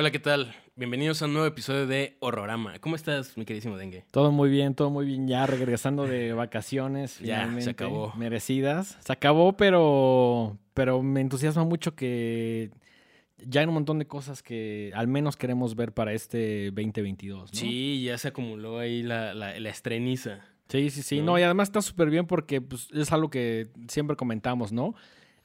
Hola, ¿qué tal? Bienvenidos a un nuevo episodio de Horrorama. ¿Cómo estás, mi queridísimo Dengue? Todo muy bien, todo muy bien. Ya regresando de vacaciones. Ya, se acabó. Merecidas. Se acabó, pero, pero me entusiasma mucho que ya hay un montón de cosas que al menos queremos ver para este 2022. ¿no? Sí, ya se acumuló ahí la, la, la estreniza. Sí, sí, sí. ¿No? No, y además está súper bien porque pues, es algo que siempre comentamos, ¿no?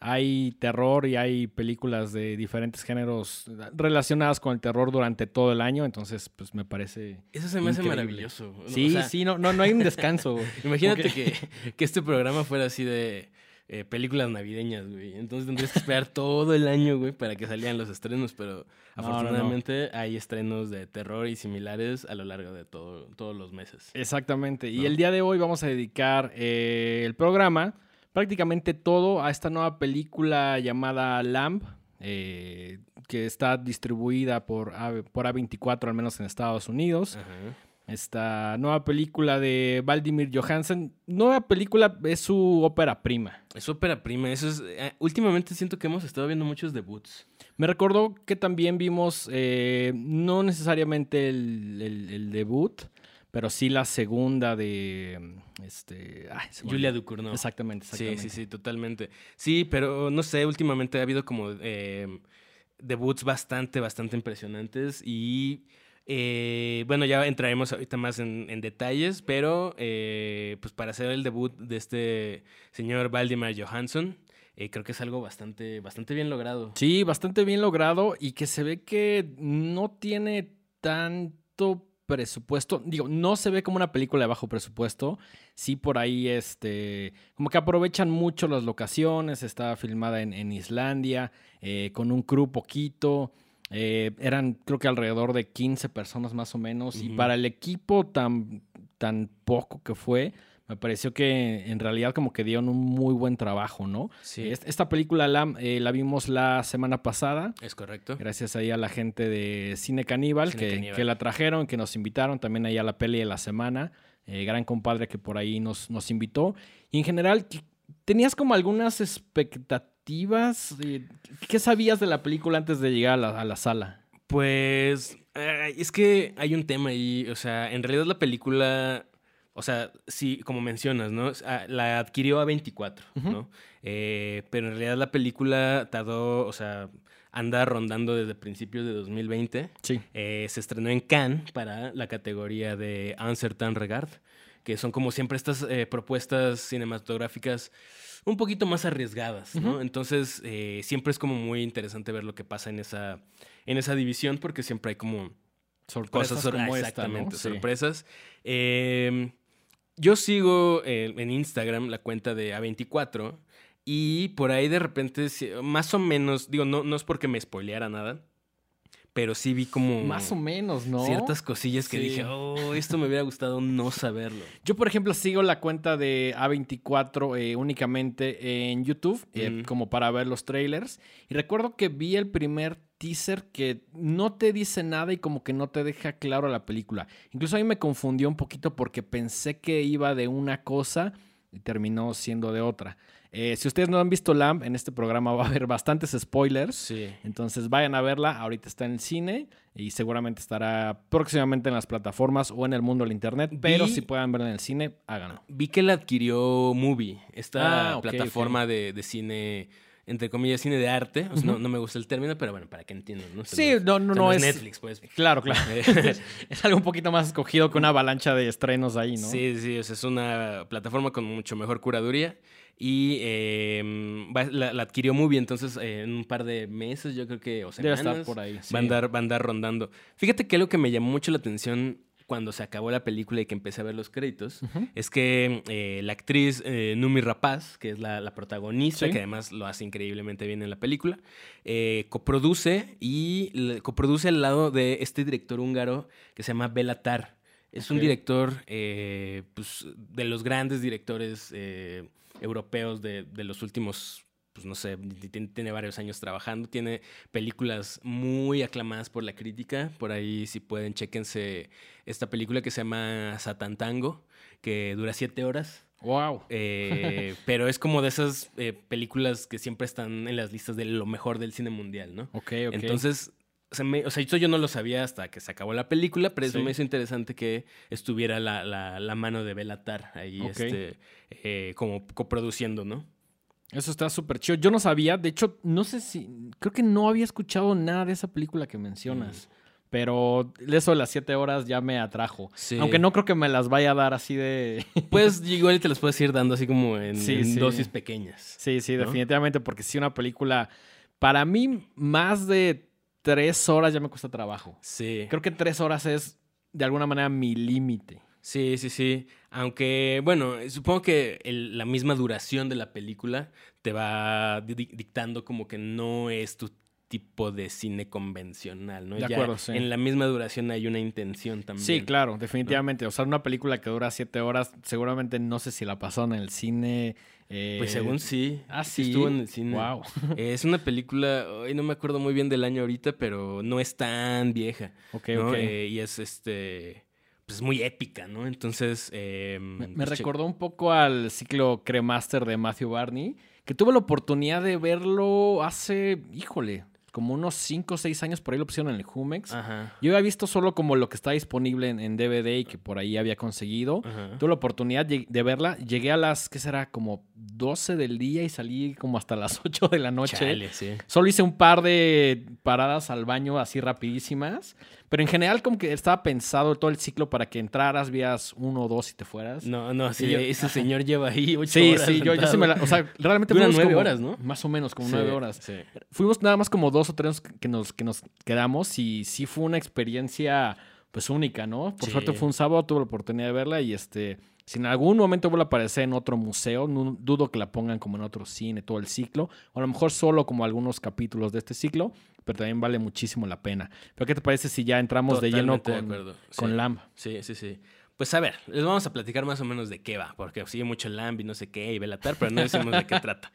Hay terror y hay películas de diferentes géneros relacionadas con el terror durante todo el año, entonces pues me parece... Eso se me hace maravilloso. Sí, O sea, sí, no, no, no hay un descanso. Imagínate que, que este programa fuera así de eh, películas navideñas, güey. Entonces tendrías que esperar todo el año, güey, para que salieran los estrenos, pero No, no, no. afortunadamente hay estrenos de terror y similares a lo largo de todo, todos los meses. Exactamente. Y el día de hoy vamos a dedicar eh, el programa, prácticamente todo, a esta nueva película llamada Lamb, eh, que está distribuida por, A- por A24, al menos en Estados Unidos. Ajá. Esta nueva película de Vladimir Johansen. Nueva película es su ópera prima. Es ópera prima. Eso es. eh, últimamente siento que hemos estado viendo muchos debuts. Me recordó que también vimos, eh, no necesariamente el, el- el debut, pero sí la segunda de este, ay, Julia. Ducournau. Exactamente, Sí, exactamente. sí, sí, totalmente. Sí, pero no sé, últimamente ha habido como eh, debuts bastante, bastante impresionantes y eh, bueno, ya entraremos ahorita más en, en detalles, pero eh, pues para hacer el debut de este señor Valdemar Johansson, eh, creo que es algo bastante, bastante bien logrado. Sí, bastante bien logrado y que se ve que no tiene tanto presupuesto. Digo, no se ve como una película de bajo presupuesto. Sí, por ahí, este, como que aprovechan mucho las locaciones. Está filmada en, en Islandia, eh, con un crew poquito. Eh, eran, creo que alrededor de 15 personas más o menos. Y para el equipo tan, tan poco que fue, me pareció que en realidad como que dieron un muy buen trabajo, ¿no? Sí, Est- Esta película la, eh, la vimos la semana pasada, es correcto. gracias ahí a la gente de Cine Caníbal, Cine que, Caníbal. que la trajeron, que nos invitaron, también ahí a la peli de la semana, eh, gran compadre que por ahí nos, nos invitó. Y en general, ¿qué- ¿tenías como algunas expectativas? Eh, ¿Qué sabías de la película antes de llegar a la, a la sala? Pues es que hay un tema ahí, o sea, en realidad la película, o sea, sí, como mencionas, ¿no? La adquirió a 24, Ujú. ¿no? Eh, pero en realidad la película tardó, o sea, anda rondando desde principios de 2020. Sí. Eh, se estrenó en Cannes para la categoría de Uncertain Regard, que son como siempre estas eh, propuestas cinematográficas un poquito más arriesgadas, ¿no? Entonces, siempre es como muy interesante ver lo que pasa en esa, en esa división, porque siempre hay como Sorpresas cosas como esta, exactamente, ¿no? Sí. sorpresas. Eh, yo sigo eh, en Instagram la cuenta de A24 y por ahí de repente, más o menos, digo, no, no es porque me spoileara nada, pero sí vi como Más o menos, ¿no? ciertas cosillas que Sí. dije, oh, esto me hubiera gustado no saberlo. Yo, por ejemplo, sigo la cuenta de A24 eh, únicamente en YouTube, eh, como para ver los trailers. Y recuerdo que vi el primer teaser que no te dice nada y como que no te deja claro la película. Incluso a mí me confundió un poquito porque pensé que iba de una cosa y terminó siendo de otra. Eh, si ustedes no han visto Lamb, en este programa va a haber bastantes spoilers. Sí. Entonces vayan a verla, ahorita está en el cine y seguramente estará próximamente en las plataformas o en el mundo del internet, pero si puedan verla en el cine, háganlo. Vi que la adquirió Movie, esta Ah, plataforma De, de cine, entre comillas, cine de arte. O sea, no, Ujú. no me gusta el término, pero bueno, para que entiendan, ¿no? O sea, Sí, no, no, no, o sea, no no es... Netflix, pues. Claro, claro. Es algo un poquito más escogido que una avalancha de estrenos ahí, ¿no? Sí, sí, o sea, es una plataforma con mucho mejor curaduría y eh, la, la adquirió Movie, entonces eh, en un par de meses yo creo que, o Debe semanas, estar por ahí. sí. va, a andar, va a andar rondando. Fíjate que algo que me llamó mucho la atención cuando se acabó la película y que empecé a ver los créditos, es que eh, la actriz eh, Numi Rapaz, que es la, la protagonista, Sí. que además lo hace increíblemente bien en la película, eh, coproduce y coproduce al lado de este director húngaro que se llama Belatar. Es un director eh, pues, de los grandes directores europeos de, de los últimos, pues no sé, ti- ti- tiene varios años trabajando, tiene películas muy aclamadas por la crítica, por ahí si pueden, chéquense esta película que se llama Satan Tango, que dura siete horas. Wow. eh, pero es como de esas eh, películas que siempre están en las listas de lo mejor del cine mundial, ¿no? Ok, ok. Entonces, se me- o sea, esto yo no lo sabía hasta que se acabó la película, pero eso Sí. me hizo interesante que estuviera la, la- la mano de Belatar ahí, este, eh, como coproduciendo, ¿no? Eso está súper chido. Yo no sabía, de hecho, no sé si, creo que no había escuchado nada de esa película que mencionas. Pero eso de las siete horas ya me atrajo. Sí. Aunque no creo que me las vaya a dar así de... Pues igual te los puedes ir dando así como en, Sí, en sí. dosis pequeñas. Sí, sí, ¿No? definitivamente, porque si una película, para mí, más de tres horas ya me cuesta trabajo. Sí. Creo que tres horas es, de alguna manera, mi límite. Sí, sí, sí. Aunque, bueno, supongo que el- la misma duración de la película te va di- di- dictando como que no es tu tipo de cine convencional, ¿no? De Ya acuerdo, sí. En la misma duración hay una intención también. Sí, claro, definitivamente. O sea, una película que dura siete horas, seguramente no sé si la pasaron en el cine. eh, Pues según sí. Ah, sí. Estuvo en el cine. Wow. Es una película, hoy no me acuerdo muy bien del año ahorita, pero no es tan vieja. Ok, ¿no? ok. Eh, y es este. Pues muy épica, ¿no? Entonces. eh, Me, me pues, recordó un poco al ciclo Cremaster de Matthew Barney, que tuve la oportunidad de verlo hace, híjole, como unos 5 o 6 años por ahí lo pusieron en el Jumex. Ajá. Yo había visto solo como lo que está disponible en, en DVD y que por ahí había conseguido. Ajá. Tuve la oportunidad de de verla. Llegué a las, ¿qué será? Como 12 del día y salí como hasta las 8 de la noche. Chale, sí. Solo hice un par de paradas al baño así rapidísimas. Pero en general como que estaba pensado todo el ciclo para que entraras, vías uno o dos y te fueras. No, no, sí, yo- ese señor lleva ahí ocho Sí, horas sí, yo, yo sí me la... O sea, realmente fuimos nueve como- horas, ¿no? Más o menos, como Sí, nueve horas. Sí. Fuimos nada más como dos o tres que nos, que nos quedamos y sí fue una experiencia pues única, ¿no? Por Sí. suerte fue un sábado, tuve la oportunidad de verla y este... Si en algún momento vuelve a aparecer en otro museo, no dudo que la pongan como en otro cine, todo el ciclo, o a lo mejor solo como algunos capítulos de este ciclo, pero también vale muchísimo la pena. Pero ¿qué te parece si ya entramos de lleno de con, con sí. Lamb? Sí, sí, sí. Pues a ver, les vamos a platicar más o menos de qué va, porque sigue mucho Lamb y no sé qué, y Belatar, pero no decimos de qué trata.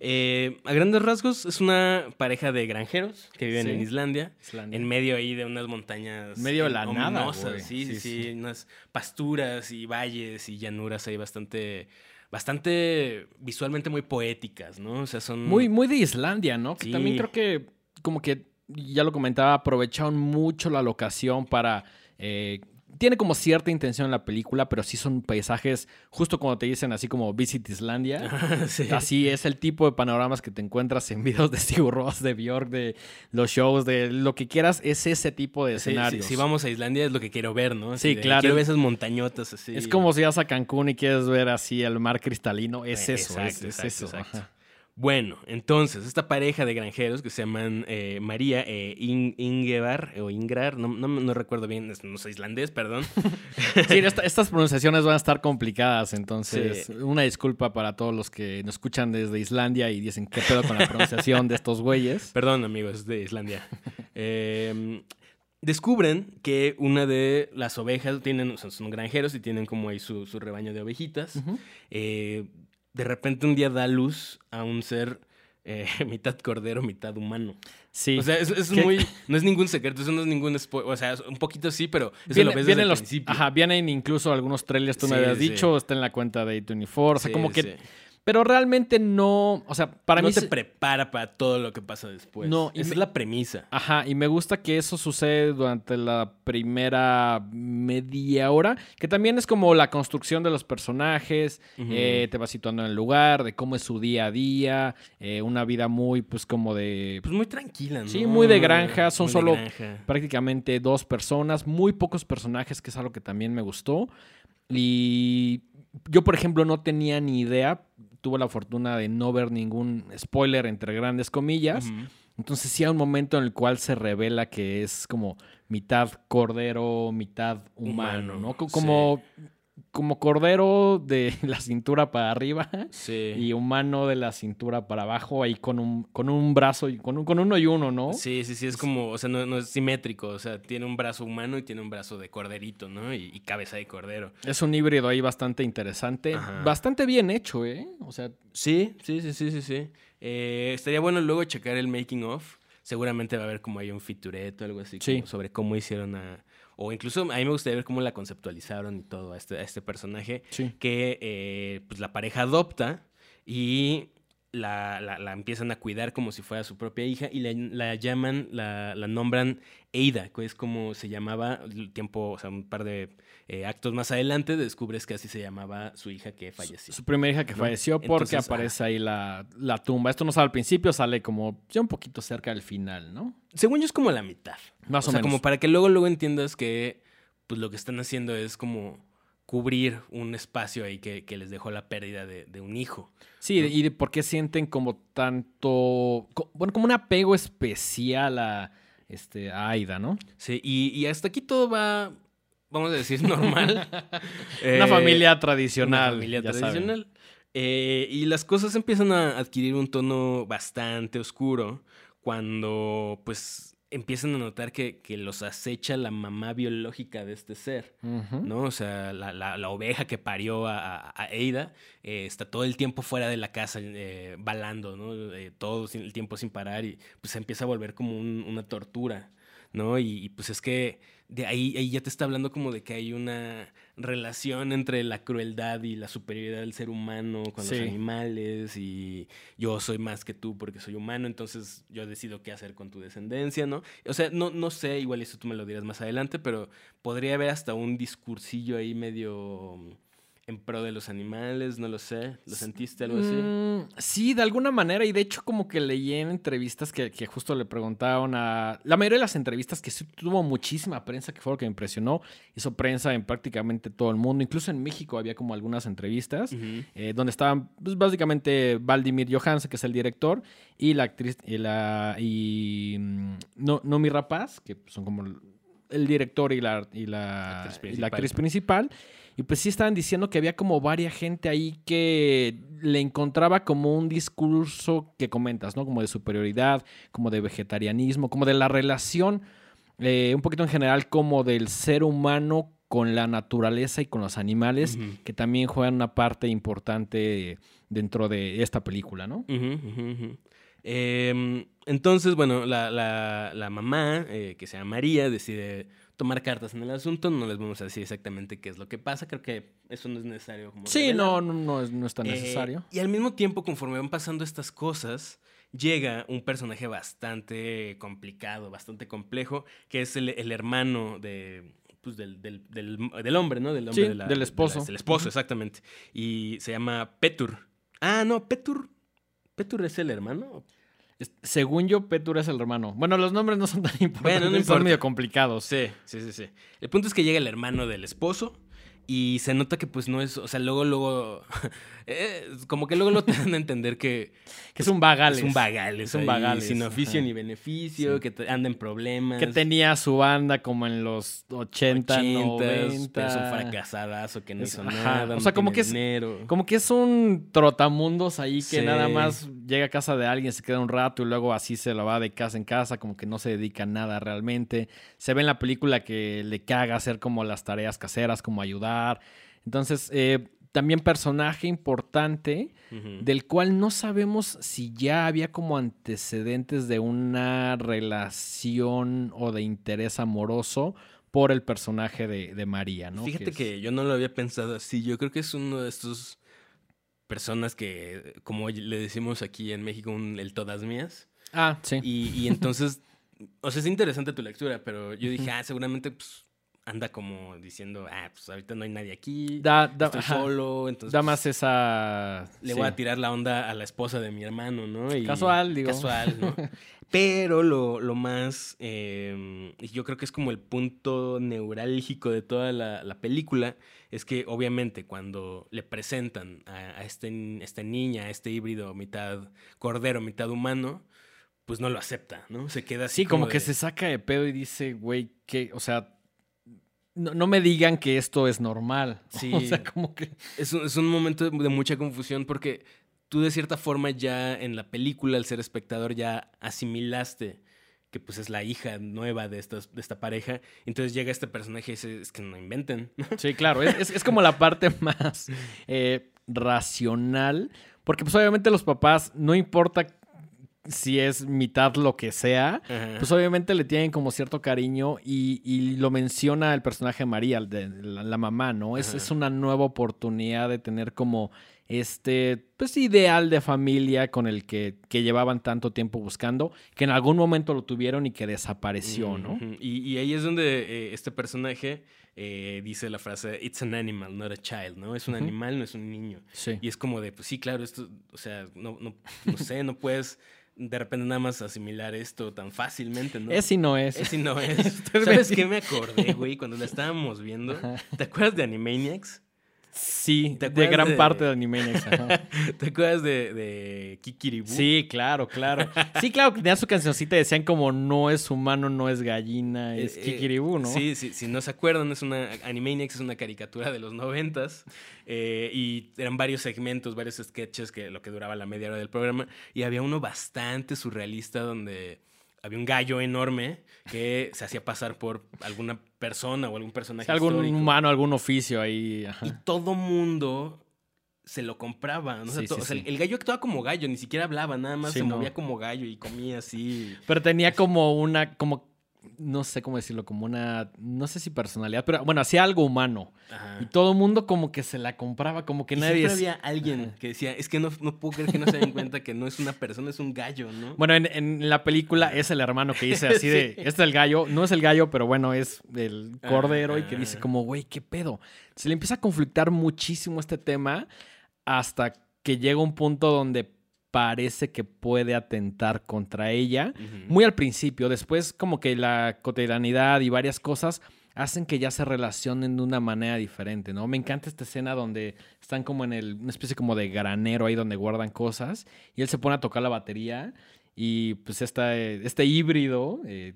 Eh, a grandes rasgos, es una pareja de granjeros que viven Sí. en Islandia, Islandia. en medio ahí de unas montañas. Medio de la nada, sí, Sí, sí, unas pasturas y valles y llanuras ahí bastante, bastante visualmente muy poéticas, ¿no? O sea, son... Muy, muy de Islandia, ¿no? Que Sí. también creo que, como que, ya lo comentaba, aprovecharon mucho la locación para... eh, tiene como cierta intención en la película, pero sí son paisajes, justo cuando te dicen así como Visit Islandia. sí. Así es el tipo de panoramas que te encuentras en videos de Sigur Ross, de Björk, de los shows, de lo que quieras, es ese tipo de Sí, sí, escenarios. si vamos a Islandia es lo que quiero ver, ¿no? Así Sí, de, claro. Quiero ver esas montañotas así. Es como si vas a Cancún y quieres ver así el mar cristalino. Es Eh, eso, es, exacto, es exacto, eso. exacto. Bueno, entonces, esta pareja de granjeros que se llaman eh, María e In- Ingevar o Ingrar, no, no, no recuerdo bien, es- no soy islandés, perdón. Sí, esta- estas pronunciaciones van a estar complicadas, entonces Sí. una disculpa para todos los que nos escuchan desde Islandia y dicen qué pedo con la pronunciación de estos güeyes. Perdón, amigos de Islandia. Eh, descubren que una de las ovejas, tienen, son, son granjeros y tienen como ahí su, su rebaño de ovejitas. Eh, de repente un día da luz a un ser eh, mitad cordero, mitad humano. Sí. O sea, es, es ¿Qué? muy. No es ningún secreto, eso no es ningún spoiler. O sea, un poquito sí, pero eso Viene- lo ves desde el los, principio. ajá, vienen incluso algunos trailers, tú me habías sí. dicho, está en la cuenta de A24, o sea, Sí, como que... Pero realmente no, o sea, para no mí... te se- prepara para todo lo que pasa después. No, y Esa me- es la premisa. Ajá, y me gusta que eso sucede durante la primera media hora, que también es como la construcción de los personajes, eh, te va situando en el lugar, de cómo es su día a día, eh, una vida muy, pues como de... Pues muy tranquila, ¿no? Sí, muy de granja, son Muy solo granja. prácticamente dos personas, muy pocos personajes, que es algo que también me gustó. Y yo, por ejemplo, no tenía ni idea, tuve la fortuna de no ver ningún spoiler entre grandes comillas. Entonces sí hay un momento en el cual se revela que es como mitad cordero, mitad humano, Humano, ¿no? Co- Como, como cordero de la cintura para arriba Sí. y humano de la cintura para abajo, ahí con un, con un brazo, y con, un- con uno y uno, ¿no? Sí, sí, sí, es como, o sea, no, no es simétrico, o sea, tiene un brazo humano y tiene un brazo de corderito, ¿no? Y, y cabeza de cordero. Es un híbrido ahí bastante interesante, Ajá. bastante bien hecho, ¿eh? O sea, Sí, sí, sí, sí, sí, sí. Eh, estaría bueno luego checar el making of. Seguramente va a haber como hay un featurette o algo así Sí. como sobre cómo hicieron a... O incluso a mí me gustaría ver cómo la conceptualizaron y todo a este, a este personaje sí. que eh, pues la pareja adopta y la, la, la empiezan a cuidar como si fuera su propia hija y la, la llaman, la, nombran Eida, que es como se llamaba el tiempo, o sea, un par de eh, actos más adelante, descubres que así se llamaba su hija que falleció. Su primera hija que ¿no? falleció porque Entonces, aparece ahí la, la tumba. Esto no sale al principio, sale como ya un poquito cerca del final, ¿no? Según yo es como la mitad. Más o, o sea, menos. como para que luego, luego entiendas que pues lo que están haciendo es como cubrir un espacio ahí que, que les dejó la pérdida de, de un hijo. Sí, ¿no? y de por qué sienten como tanto, bueno, como un apego especial a, este, a Aida, ¿no? Sí, y, y hasta aquí todo va, vamos a decir, normal. Una Eh, familia tradicional. Una familia tradicional. Eh, y las cosas empiezan a adquirir un tono bastante oscuro cuando pues empiezan a notar que, que los acecha la mamá biológica de este ser. ¿no? O sea, la, la- la oveja que parió a, a- a Eida eh, está todo el tiempo fuera de la casa, eh, balando, ¿no? Eh, todo sin- el tiempo sin parar y pues se empieza a volver como un- una tortura, ¿no? Y, y, pues es que de ahí, ahí ya te está hablando como de que hay una relación entre la crueldad y la superioridad del ser humano con Sí. los animales y yo soy más que tú porque soy humano, entonces yo decido qué hacer con tu descendencia, ¿no? O sea, no, no sé, igual eso tú me lo dirás más adelante, pero podría haber hasta un discursillo ahí medio en pro de los animales, no lo sé. ¿Lo sentiste algo así? Mm, sí, de alguna manera. Y de hecho, como que leí en entrevistas que, que justo le preguntaron a. La mayoría de las entrevistas que sí tuvo muchísima prensa, que fue lo que me impresionó. Hizo prensa en prácticamente todo el mundo. Incluso en México había como algunas entrevistas. Eh, donde estaban pues, básicamente Valdimir Johansen, que es el director, y la actriz, y la y mm, no, Nomi Rapaz, que son como el- director y la, y la, Actriz y la actriz principal. Y pues sí estaban diciendo que había como varias gente ahí que le encontraba como un discurso que comentas, ¿no? Como de superioridad, como de vegetarianismo, como de la relación, eh, un poquito en general, como del ser humano con la naturaleza y con los animales, que también juegan una parte importante dentro de esta película, ¿no? Em, entonces, bueno, la, la- la mamá, eh, que se llama María, decide tomar cartas en el asunto. No les vamos a decir exactamente qué es lo que pasa. Creo que eso no es necesario. como Sí, no, no, no es, no es tan Eh, necesario. y al mismo tiempo, conforme van pasando estas cosas, llega un personaje bastante complicado, bastante complejo, que es el, el hermano de. Pues del, del, del, del hombre, ¿no? Del hombre Sí, de la- del de la- esposo. del esposo, exactamente. Y se llama Petur. Ah, no, Petur. ¿Petur es el hermano? Según yo, Petur es el hermano. Bueno, los nombres no son tan importantes, no son medio complicados. Sí, sí, sí, sí. El punto es que llega el hermano del esposo y se nota que pues no es, o sea, luego, luego, eh, como que luego lo te dan a entender que Que es un vagales. es un vagales, Es un ahí, vagales, sin oficio ajá. ni beneficio, Sí. que te- anda en problemas. Que tenía su banda como en los 80, 80s, 90. pero es un fracasadazo que no Es- hizo ajá. nada. O no sea, como que es- dinero. Como que es un trotamundos ahí que Sí. nada más llega a casa de alguien, se queda un rato y luego así se lo va de casa en casa, como que no se dedica a nada realmente. Se ve en la película que le caga hacer como las tareas caseras, como ayudar. Entonces, eh, también personaje importante del cual no sabemos si ya había como antecedentes de una relación o de interés amoroso por el personaje de, de María, ¿no? Fíjate es- que yo no lo había pensado así. Yo creo que es uno de estos personas que, como le decimos aquí en México, un, el todas mías. Ah, sí. Y, y entonces, o sea, es interesante tu lectura, pero yo dije, ah, seguramente pues, anda como diciendo, ah, pues ahorita no hay nadie aquí, Da, da- estoy ajá. solo, entonces Da pues, más esa. le sí. voy a tirar la onda a la esposa de mi hermano, ¿no? Y- Casual, digo. Casual, ¿no? Pero lo, lo más, eh, y yo creo que es como el punto neurálgico de toda la, la película, es que obviamente cuando le presentan a, a este, esta niña, a este híbrido mitad cordero, mitad humano, pues no lo acepta, ¿no? Se queda así Sí, como, de- que se saca de pedo y dice, güey, que, o sea, no, no me digan que esto es normal. Sí. O sea, como que. Es un, es un momento de, mucha confusión porque tú de cierta forma ya en la película, al ser espectador, ya asimilaste que pues es la hija nueva de, estas, de esta pareja. Entonces llega este personaje y dice, es que no inventen. Sí, claro, es, es- es como la parte más eh, racional, porque pues obviamente los papás, no importa si es mitad lo que sea, Ajá. pues obviamente le tienen como cierto cariño y, y lo menciona el personaje María, el de la, la mamá, ¿no? Es, es una nueva oportunidad de tener como este, pues, ideal de familia con el que, que llevaban tanto tiempo buscando, que en algún momento lo tuvieron y que desapareció, ¿no? Y, y ahí es donde eh, este personaje eh, dice la frase, it's an animal, not a child, ¿no? Es un animal, no es un niño. Sí. Y es como de, pues sí, claro, esto, o sea, no, no, no sé, no puedes de repente nada más asimilar esto tan fácilmente, ¿no? Es y no es. Es y no es. ¿Sabes qué me acordé, güey? Cuando la estábamos viendo. Ajá. ¿Te acuerdas de Animaniacs? Sí, ¿Te de gran de- parte de Animaniacs. ajá. ¿Te acuerdas de, de Kikiribu? Sí, claro, claro. Sí, claro, que tenían su cancioncita y decían como no es humano, no es gallina, es Eh, eh, Kikiribú, ¿no? Sí, sí, si no se acuerdan, es una Animaniacs es una caricatura de los noventas eh, y eran varios segmentos, varios sketches que lo que duraba la media hora del programa y había uno bastante surrealista donde había un gallo enorme que se hacía pasar por alguna persona o algún personaje Sí, algún histórico. humano, algún oficio ahí. ajá. y todo mundo se lo compraba. ¿no? O sea, Sí, to- sí, o sea, sí. el gallo actuaba como gallo, ni siquiera hablaba, nada más se no. movía como gallo y comía así. Pero tenía como una, como, no sé cómo decirlo, como una, no sé si personalidad, pero bueno, hacía algo humano. Ajá. Y todo el mundo como que se la compraba, como que Y nadie... siempre había alguien que decía, es que no, no puedo creer que no se den cuenta que no es una persona, es un gallo, ¿no? Bueno, en, en la película es el hermano que dice así de, Sí. este es el gallo, no es el gallo, pero bueno, es el cordero y que dice como, güey, ¿qué pedo? Se le empieza a conflictar muchísimo este tema hasta que llega un punto donde parece que puede atentar contra ella. Muy al principio, después como que la cotidianidad y varias cosas hacen que ya se relacionen de una manera diferente, ¿no? Me encanta esta escena donde están como en el, una especie como de granero ahí donde guardan cosas y él se pone a tocar la batería y pues esta, eh, este híbrido, eh,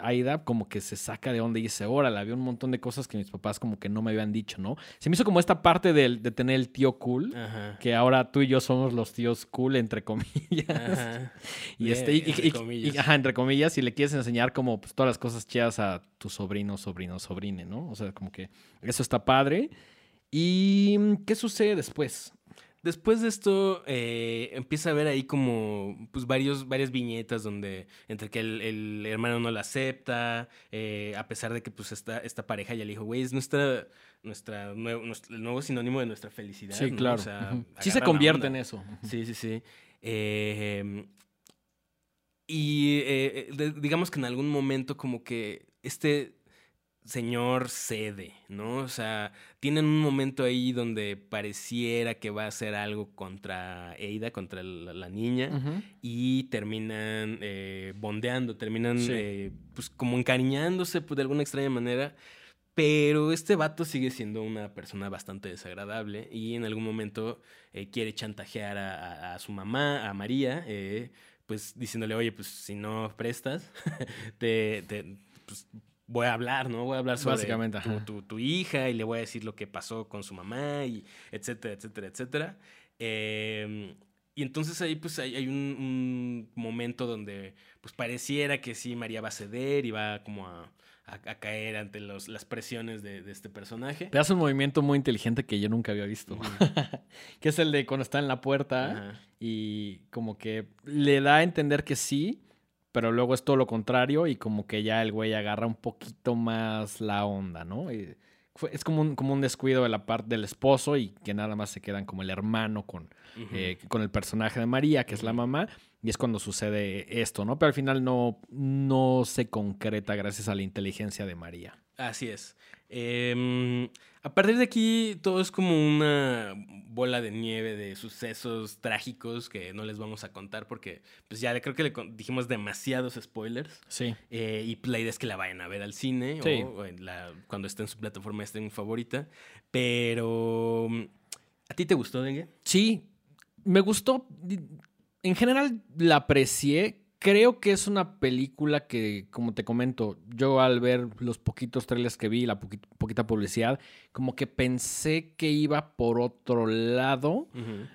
Aida, como que se saca de onda y dice, órale, había un montón de cosas que mis papás como que no me habían dicho, ¿no? Se me hizo como esta parte del- de, tener el tío cool, Ajá. que ahora tú y yo somos los tíos cool, entre comillas. Ajá. Y este, y, y- entre y- comillas. y- ajá, entre comillas, y le quieres enseñar como pues, todas las cosas chidas a tu sobrino, sobrino, sobrine, ¿no? O sea, como que eso está padre. ¿Y qué sucede después? Después de esto, eh, empieza a ver ahí como pues varios, varias viñetas donde entre que el, el hermano no la acepta, eh, a pesar de que pues esta, esta pareja ya le dijo, güey, es nuestra, nuestra, nuevo, nuestro- el nuevo sinónimo de nuestra felicidad. Sí, ¿no? claro. O sea, Ujú. Sí se convierte en eso. Sí, sí, sí. Eh, y de- digamos que en algún momento como que este señor cede, ¿no? O sea, tienen un momento ahí donde pareciera que va a hacer algo contra Eida, contra la, la niña, y terminan eh, bondeando, terminan Sí. eh, pues como encariñándose pues, de alguna extraña manera. Pero este vato sigue siendo una persona bastante desagradable y en algún momento eh, quiere chantajear a, a- a su mamá, a María, eh, pues diciéndole, oye, pues si no prestas, te, te- pues, voy a hablar, ¿no? Voy a hablar sobre Básicamente, tu, tu- tu hija y le voy a decir lo que pasó con su mamá y etcétera, etcétera, etcétera. Eh, y entonces ahí pues hay, hay un, un momento donde pues pareciera que sí María va a ceder y va como a, a- a caer ante los- las presiones de, de este personaje. Te hace un movimiento muy inteligente que yo nunca había visto. Ujú. que es el de cuando está en la puerta Ajá. y como que le da a entender que sí, pero luego es todo lo contrario y como que ya el güey agarra un poquito más la onda, ¿no? Y fue- es como un, como un descuido de la parte del esposo y que nada más se quedan como el hermano con, eh, con el personaje de María, que es la mamá, y es cuando sucede esto, ¿no? Pero al final no, no se concreta gracias a la inteligencia de María. Así es. Em, a partir de aquí, todo es como una bola de nieve de sucesos trágicos que no les vamos a contar porque, pues ya creo que le dijimos demasiados spoilers. Sí. Eh, y la idea es que la vayan a ver al cine Sí. o, o en la, cuando esté en su plataforma esté en favorita. Pero, ¿a ti te gustó, Dengue? Sí, me gustó. En general la aprecié. Creo que es una película que, como te comento, yo al ver los poquitos trailers que vi, la poqui- poquita publicidad, como que pensé que iba por otro lado.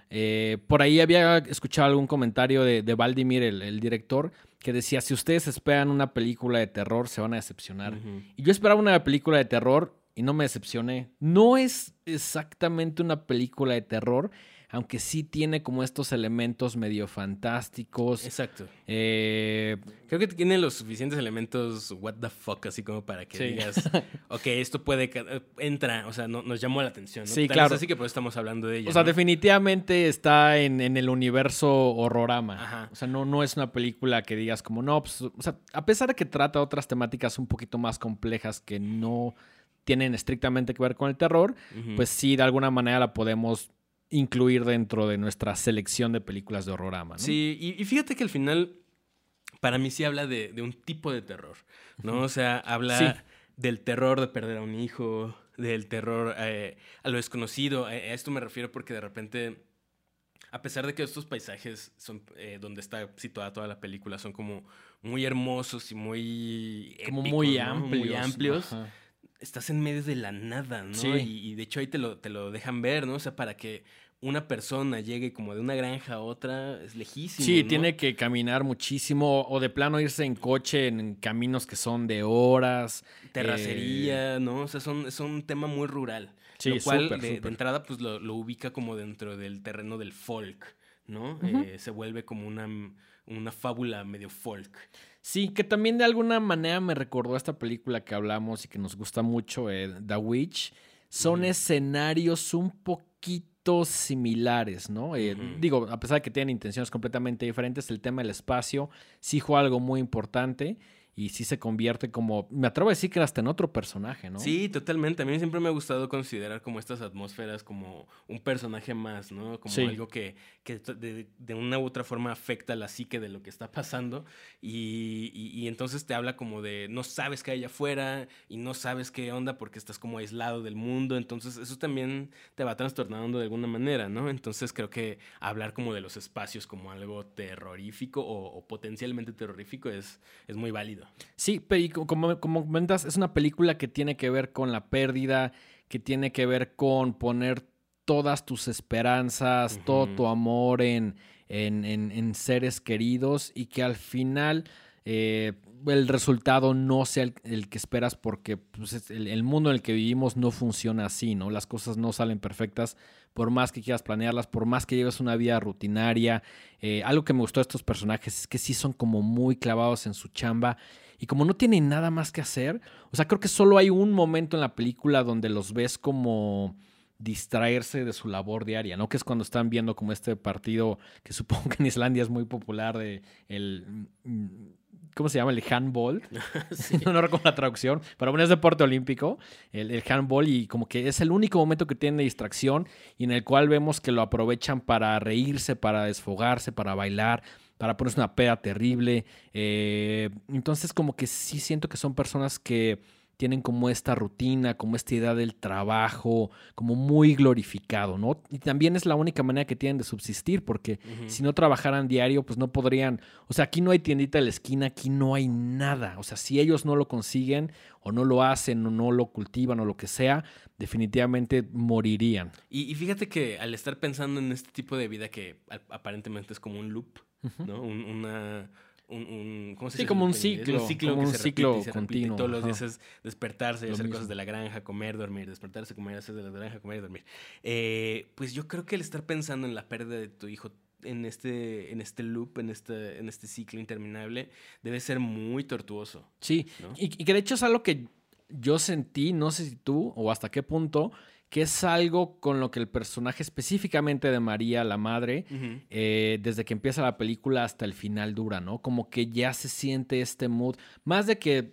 Eh, por ahí había escuchado algún comentario de, de Valdimir, el, el director, que decía, si ustedes esperan una película de terror, se van a decepcionar. Y yo esperaba una película de terror y no me decepcioné. No es exactamente una película de terror, aunque sí tiene como estos elementos medio fantásticos. Exacto. Eh, Creo que tiene los suficientes elementos what the fuck, así como para que Sí. digas, ok, esto puede, eh, entra, o sea, no- nos llamó la atención. ¿no? Sí, Tal claro. Así que por eso estamos hablando de ella. o sea, ¿no? definitivamente está en, en el universo horrorama. Ajá. O sea, no, no es una película que digas como, no, pues, o sea, a pesar de que trata otras temáticas un poquito más complejas que no tienen estrictamente que ver con el terror, pues sí, de alguna manera la podemos incluir dentro de nuestra selección de películas de horrorama. ¿no? Sí, y, y fíjate que al final, para mí sí habla de, de un tipo de terror, ¿no? O sea, habla Sí. del terror de perder a un hijo, del terror eh, a lo desconocido. A, a esto me refiero porque de repente, a pesar de que estos paisajes son eh, donde está situada toda la película, son como muy hermosos y muy... Como muy ¿no? amplios. Muy amplios. Ajá. Estás en medio de la nada, ¿no? Sí. Y, y de hecho ahí te lo, te lo dejan ver, ¿no? O sea, para que una persona llegue como de una granja a otra, es lejísimo. Sí, ¿no? tiene que caminar muchísimo o de plano irse en coche en caminos que son de horas. Terracería, ¿no? O sea, son, es un tema muy rural. Sí, lo cual, súper, de, de entrada, pues lo, lo ubica como dentro del terreno del folk, ¿no? Eh, se vuelve como una, una fábula medio folk. Sí, que también de alguna manera me recordó a esta película que hablamos y que nos gusta mucho, eh, The Witch. Son escenarios un poquito similares, ¿no? Eh. Digo, a pesar de que tienen intenciones completamente diferentes, el tema del espacio sí juega algo muy importante y sí se convierte como, me atrevo a decir que hasta en otro personaje, ¿no? Sí, totalmente. A mí siempre me ha gustado considerar como estas atmósferas como un personaje más, ¿no? Como Sí. algo que, que de, de una u otra forma afecta la psique de lo que está pasando. Y, y- y entonces te habla como de no sabes qué hay afuera y no sabes qué onda porque estás como aislado del mundo. Entonces eso también te va trastornando de alguna manera, ¿no? Entonces creo que hablar como de los espacios como algo terrorífico o, o potencialmente terrorífico es, es muy válido. Sí, pero y co- como, como comentas, es una película que tiene que ver con la pérdida, que tiene que ver con poner todas tus esperanzas, todo tu amor en, en, en- en seres queridos y que al final eh, el resultado no sea el, que esperas porque pues, es- el, el mundo en el que vivimos no funciona así, ¿no? Las cosas no salen perfectas por más que quieras planearlas, por más que lleves una vida rutinaria. Eh, algo que me gustó de estos personajes es que sí son como muy clavados en su chamba y como no tienen nada más que hacer, o sea, creo que solo hay un momento en la película donde los ves como distraerse de su labor diaria, ¿no? Que es cuando están viendo como este partido que supongo que en Islandia es muy popular de el mm, ¿cómo se llama? El handball. no, no recuerdo la traducción, pero bueno, es deporte olímpico, el, el handball y como que es el único momento que tienen de distracción y en el cual vemos que lo aprovechan para reírse, para desfogarse, para bailar, para ponerse una peda terrible. Eh, entonces como que sí siento que son personas que tienen como esta rutina, como esta idea del trabajo, como muy glorificado, ¿no? Y también es la única manera que tienen de subsistir, porque si no trabajaran diario, pues no podrían, o sea, aquí no hay tiendita de la esquina, aquí no hay nada, o sea, si ellos no lo consiguen o no lo hacen o no lo cultivan o lo que sea, definitivamente morirían. Y, y fíjate que al estar pensando en este tipo de vida que aparentemente es como un loop, ¿no? Un, una, un, un- ¿cómo se Sí, dice como un ciclo, un ciclo como que un se ciclo repite y se repite, continuo, todos los días es despertarse y Lo hacer mismo. cosas de la granja, comer, dormir, despertarse, comer, hacer de la granja, comer y dormir. Eh, pues yo creo que el estar pensando en la pérdida de tu hijo en este, en este loop, en este, en este ciclo interminable, debe ser muy tortuoso. Sí, ¿no? y, y que de hecho es algo que yo sentí, no sé si tú o hasta qué punto, que es algo con lo que el personaje específicamente de María, la madre, eh, desde que empieza la película hasta el final dura, ¿no? Como que ya se siente este mood. Más de que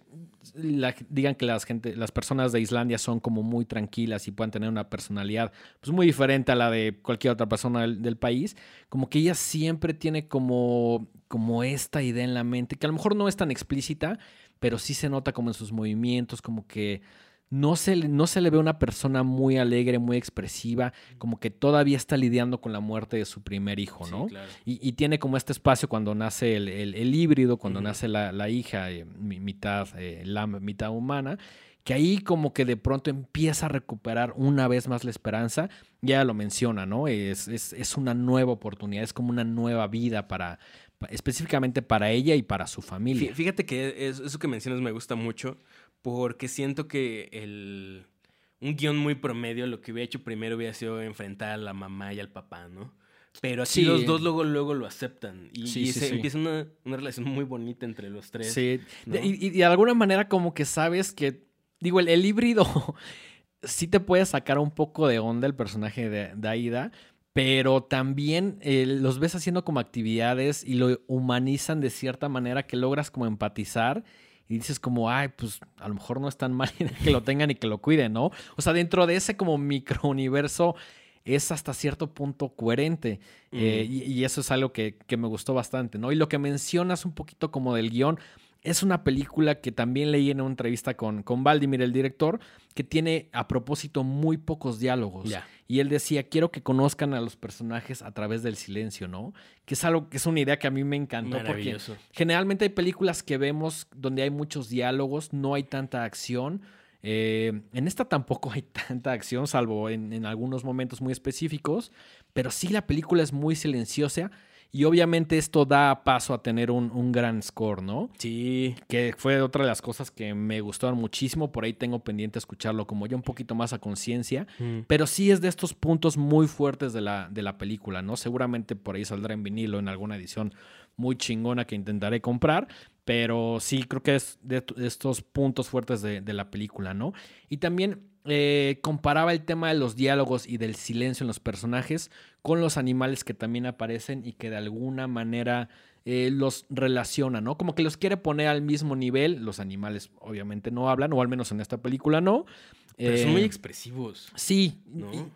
la- digan que las, gente, las personas de Islandia son como muy tranquilas y puedan tener una personalidad pues muy diferente a la de cualquier otra persona del, del país, como que ella siempre tiene como, como esta idea en la mente, que a lo mejor no es tan explícita, pero sí se nota como en sus movimientos, como que no se, le- no se le ve una persona muy alegre, muy expresiva, como que todavía está lidiando con la muerte de su primer hijo, Sí, ¿no? claro. Y, y tiene como este espacio cuando nace el, el- el híbrido, cuando nace la, la hija, eh, mi- mitad eh, lama, mitad humana, que ahí como que de pronto empieza a recuperar una vez más la esperanza. Ya lo menciona, ¿no? Es, es, es una nueva oportunidad, es como una nueva vida para, pa- específicamente para ella y para su familia. Fíjate que es- eso que mencionas me gusta mucho porque siento que el, un guion muy promedio, lo que hubiera hecho primero hubiera sido enfrentar a la mamá y al papá, ¿no? Pero así los dos luego, luego lo aceptan. Y, se empieza una, relación muy bonita entre los tres. Sí. Y, de alguna manera como que sabes que, digo, el, híbrido sí te puede sacar un poco de onda el personaje de, Aida, pero también eh, los ves haciendo como actividades y lo humanizan de cierta manera que logras como empatizar y dices como, ay, pues a lo mejor no es tan mal que lo tengan y que lo cuiden, ¿no? O sea, dentro de ese como microuniverso es hasta cierto punto coherente eh, y, eso es algo que, que, me gustó bastante, ¿no? Y lo que mencionas un poquito como del guion, es una película que también leí en una entrevista con, con Valdimir, el director, que tiene a propósito muy pocos diálogos. Y él decía, quiero que conozcan a los personajes a través del silencio, ¿no? Que es algo que es una idea que a mí me encantó. Porque generalmente hay películas que vemos donde hay muchos diálogos, no hay tanta acción. Eh, en esta tampoco hay tanta acción, salvo en, en algunos momentos muy específicos, pero sí la película es muy silenciosa y obviamente esto da paso a tener un, gran score, ¿no? Sí. Que fue otra de las cosas que me gustaron muchísimo. Por ahí tengo pendiente escucharlo como ya un poquito más a conciencia. Mm. Pero sí es de estos puntos muy fuertes de la, de la película, ¿no? Seguramente por ahí saldrá en vinilo en alguna edición muy chingona que intentaré comprar. Pero sí, creo que es de, estos puntos fuertes de, de la película, ¿no? Y también eh, comparaba el tema de los diálogos y del silencio en los personajes con los animales que también aparecen y que de alguna manera eh, los relaciona, ¿no? Como que los quiere poner al mismo nivel. Los animales obviamente no hablan, o al menos en esta película no. Pero son muy eh, expresivos. Sí,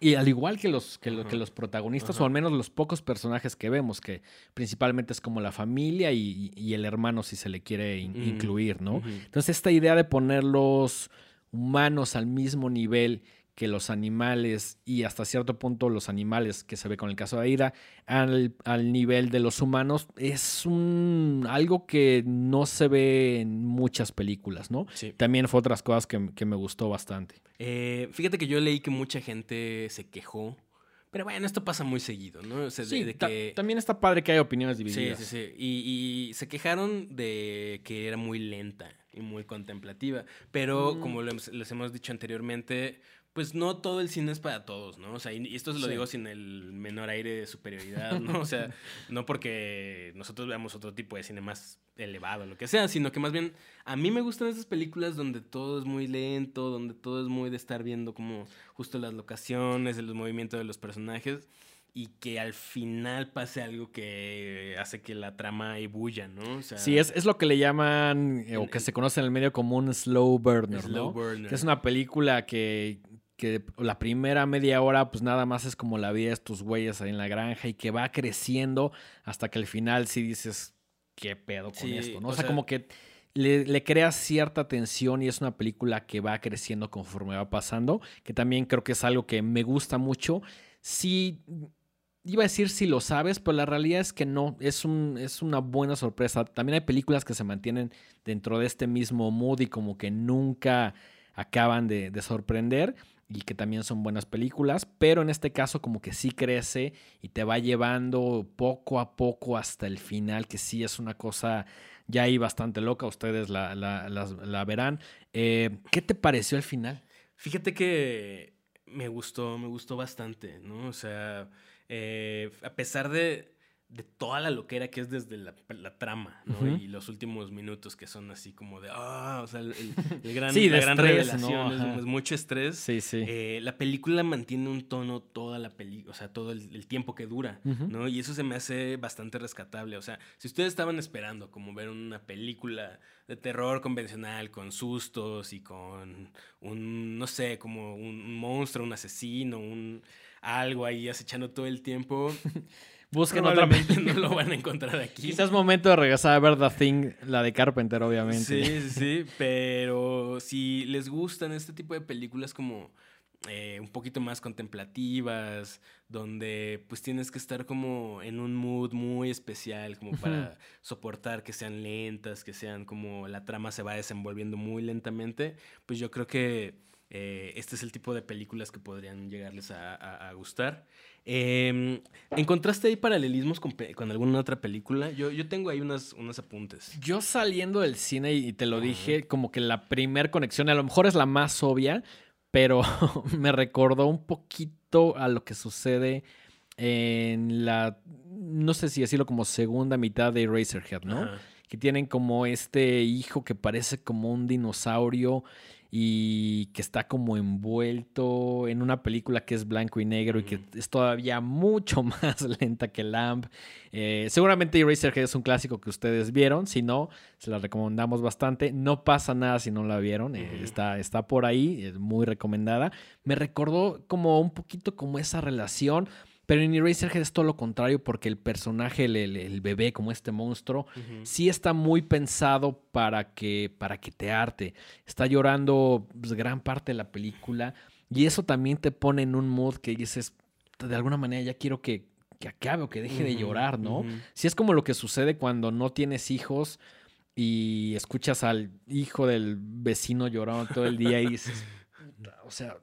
y, al igual que los, que, los protagonistas, o al menos los pocos personajes que vemos, que principalmente es como la familia y, el hermano, si se le quiere incluir, ¿no? Entonces, esta idea de ponerlos humanos al mismo nivel que los animales y hasta cierto punto los animales que se ve con el caso de Aida al, al nivel de los humanos es un algo que no se ve en muchas películas, ¿no? También fue otras cosas que, me gustó bastante. Eh, fíjate que yo leí que mucha gente se quejó pero bueno, esto pasa muy seguido, ¿no? sí, también está padre que hay opiniones divididas. Sí, sí, sí. Y, se quejaron de que era muy lenta y muy contemplativa. Pero mm. como les hemos dicho anteriormente, pues no todo el cine es para todos, ¿no? O sea, y esto se lo digo sin el menor aire de superioridad, ¿no? O sea, no porque nosotros veamos otro tipo de cine más elevado, lo que sea, sino que más bien a mí me gustan esas películas donde todo es muy lento, donde todo es muy de estar viendo como justo las locaciones, los movimientos de los personajes y que al final pase algo que hace que la trama ebulla, ¿no? O sea, sí, es, es, lo que le llaman, eh, o que se conoce en el medio como un slow burner, slow Burner. Que es una película que que la primera media hora pues nada más es como la vida de estos güeyes ahí en la granja y que va creciendo hasta que al final sí dices, ¿qué pedo con esto? ¿no? O, sea, como que le, le creas cierta tensión y es una película que va creciendo conforme va pasando, que también creo que es algo que me gusta mucho. Sí, iba a decir si lo sabes, pero la realidad es que no, es, un, es una buena sorpresa. También hay películas que se mantienen dentro de este mismo mood y como que nunca acaban de, de sorprender y que también son buenas películas, pero en este caso como que sí crece y te va llevando poco a poco hasta el final, que sí es una cosa ya ahí bastante loca, ustedes la, la, verán. Eh, ¿Qué te pareció el final? Fíjate que me gustó, me gustó bastante, ¿no? O sea, eh, a pesar de de toda la loquera que es desde la, trama, ¿no? Y los últimos minutos que son así como de, ah, o sea, el, gran, la gran revelación, es, mucho estrés. Sí, sí. Eh, la película mantiene un tono toda la película, o sea, todo el, tiempo que dura, ¿no? Y eso se me hace bastante rescatable. O sea, si ustedes estaban esperando como ver una película de terror convencional con sustos y con un, no sé, como un monstruo, un asesino, un algo ahí acechando todo el tiempo. Busquen otra no lo van a encontrar aquí. Quizás es momento de regresar a ver The Thing, la de Carpenter, obviamente. Sí, sí, sí. Pero si les gustan este tipo de películas como eh, un poquito más contemplativas, donde pues tienes que estar como en un mood muy especial, como para soportar que sean lentas, que sean como la trama se va desenvolviendo muy lentamente, pues yo creo que eh, este es el tipo de películas que podrían llegarles a, gustar. Em, ¿Encontraste ahí paralelismos con, alguna otra película? Yo, yo tengo ahí unas, unos apuntes. Yo saliendo del cine, y te lo dije, como que la primer conexión, a lo mejor es la más obvia, pero me recordó un poquito a lo que sucede en la, no sé si decirlo como segunda mitad de Eraserhead, ¿no? Que tienen como este hijo que parece como un dinosaurio y que está como envuelto en una película que es blanco y negro y que es todavía mucho más lenta que Lamb. Eh, seguramente Eraserhead es un clásico que ustedes vieron, si no, se la recomendamos bastante. No pasa nada si no la vieron, eh, está, está por ahí, es muy recomendada. Me recordó como un poquito como esa relación. Pero en Eraserhead es todo lo contrario porque el personaje, el, el- el bebé, como este monstruo, sí está muy pensado para que, para que te arte. Está llorando pues, gran parte de la película y eso también te pone en un mood que dices, de alguna manera ya quiero que, que acabe o que deje de llorar, ¿no? Si es como lo que sucede cuando no tienes hijos y escuchas al hijo del vecino llorando todo el día y dices, o sea,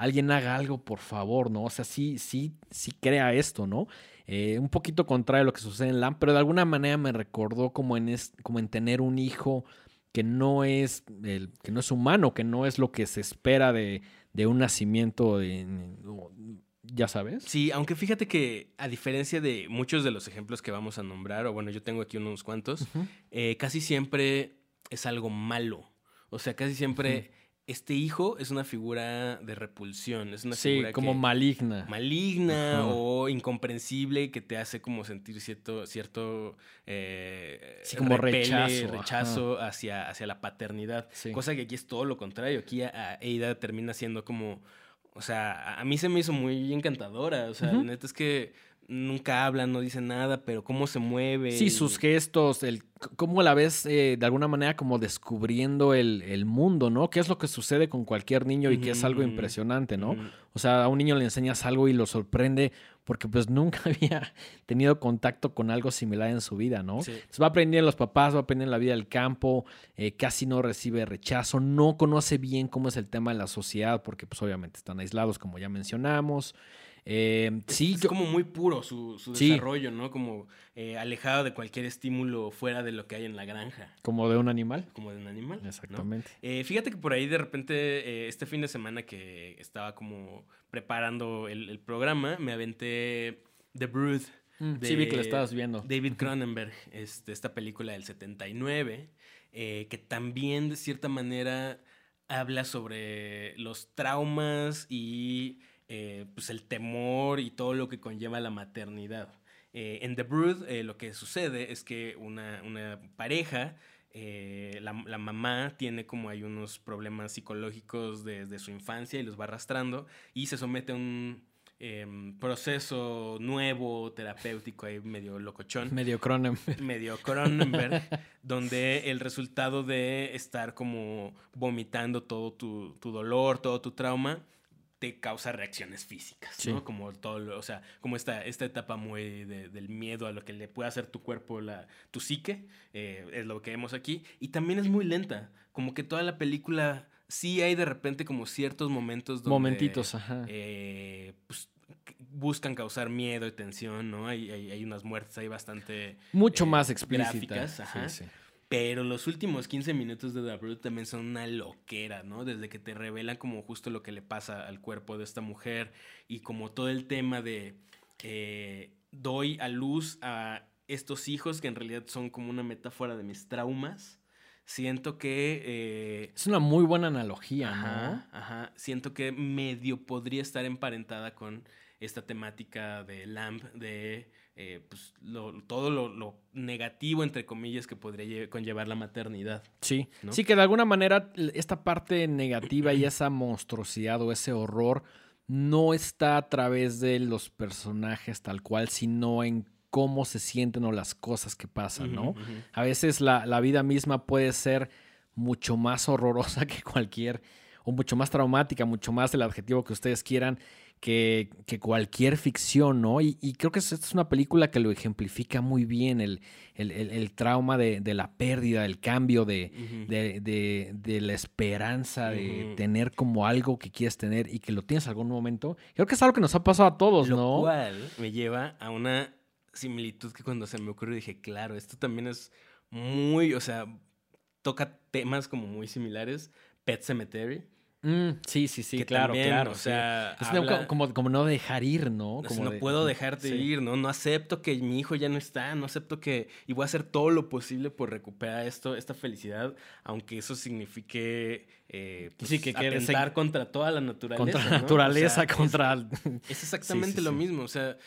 alguien haga algo, por favor, ¿no? O sea, sí, sí, sí crea esto, ¿no? Eh, un poquito contrario a lo que sucede en LAM, pero de alguna manera me recordó como en, es- como en tener un hijo que no es el, que no es humano, que no es lo que se espera de, de un nacimiento, de- ya sabes. Sí, aunque fíjate que a diferencia de muchos de los ejemplos que vamos a nombrar, o bueno, yo tengo aquí unos cuantos, eh, casi siempre es algo malo. O sea, casi siempre este hijo es una figura de repulsión, es una Sí, figura como que- maligna. maligna o incomprensible que te hace como sentir cierto, cierto eh, Sí, como repele, rechazo, rechazo hacia, hacia la paternidad. Sí. Cosa que aquí es todo lo contrario. Aquí a, a Ada termina siendo como. O sea, a, a mí se me hizo muy encantadora. O sea, Ujú. la neta es que nunca habla, no dice nada, pero cómo se mueve. Sí, sus gestos, el, cómo la ves eh, de alguna manera como descubriendo el, el mundo, ¿no? ¿Qué es lo que sucede con cualquier niño y que es algo impresionante, ¿no? O sea, a un niño le enseñas algo y lo sorprende porque pues nunca había tenido contacto con algo similar en su vida, ¿no? Sí. Entonces, va aprendiendo los papás, va aprendiendo la vida del campo, eh, casi no recibe rechazo, no conoce bien cómo es el tema de la sociedad porque pues obviamente están aislados como ya mencionamos. Eh, Es- sí, es yo- como muy puro su, su Sí. desarrollo, ¿no? Como eh, alejado de cualquier estímulo fuera de lo que hay en la granja, como de un animal. como de un animal. ¿no? Exactamente. Eh, fíjate que por ahí de repente, eh, este fin de semana que estaba como preparando el, el programa, me aventé The Brood. Mm, de sí, vi que lo estabas viendo. David Cronenberg, este, esta película del 79, eh, que también de cierta manera habla sobre los traumas y eh, pues el temor y todo lo que conlleva la maternidad. Eh, en The Brood eh, lo que sucede es que una, una pareja, eh, la, la mamá tiene como hay unos problemas psicológicos desde su infancia y los va arrastrando y se somete a un em, proceso nuevo, terapéutico, ahí medio locochón Medio Cronenberg. medio Cronenberg, donde el resultado de estar como vomitando todo tu, tu dolor, todo tu trauma, te causa reacciones físicas, Sí. ¿no? Como todo, lo- o sea, como esta, esta etapa muy de- del miedo a lo que le puede hacer tu cuerpo, la, tu psique, eh, es lo que vemos aquí. Y también es muy lenta, como que toda la película, sí hay de repente como ciertos momentos donde... Momentitos, ajá. eh, pues, buscan causar miedo y tensión, ¿no? Hay, hay, hay unas muertes ahí bastante Mucho eh, más explícitas. gráficas, ajá. Sí, sí. Pero los últimos 15 minutos de The Brood también son una loquera, ¿no? Desde que te revelan como justo lo que le pasa al cuerpo de esta mujer y como todo el tema de eh, doy a luz a estos hijos que en realidad son como una metáfora de mis traumas. Siento que... eh, Es una muy buena analogía, Ajá, ajá. Siento que medio podría estar emparentada con esta temática de Lamb, de eh, pues, lo- todo lo, lo negativo, entre comillas, que podría lle- conllevar la maternidad. Sí, ¿no? sí que de alguna manera esta parte negativa y esa monstruosidad o ese horror no está a través de los personajes tal cual, sino en cómo se sienten o las cosas que pasan, ¿no? A veces la, la vida misma puede ser mucho más horrorosa que cualquier, o mucho más traumática, mucho más el adjetivo que ustedes quieran, que, que cualquier ficción, ¿no? Y, y creo que esta es una película que lo ejemplifica muy bien, el, el- el- el trauma de, de la pérdida, el cambio de, de, de- de la esperanza, de tener como algo que quieres tener y que lo tienes en algún momento. Creo que es algo que nos ha pasado a todos, Lo ¿no? cual me lleva a una similitud que cuando se me ocurrió dije, claro, esto también es muy, o sea, toca temas como muy similares. Pet Cemetery. Mm, sí, sí, sí, claro, claro. O sea, como, como, no dejar ir, ¿no? Como no puedo dejarte ir, ¿no? No acepto que mi hijo ya no está, no acepto que. Y voy a hacer todo lo posible por recuperar esto, esta felicidad, aunque eso signifique. Eh, pues, sí, que atentar contra toda la naturaleza. Contra la naturaleza, contra. Es, exactamente lo mismo. O sea,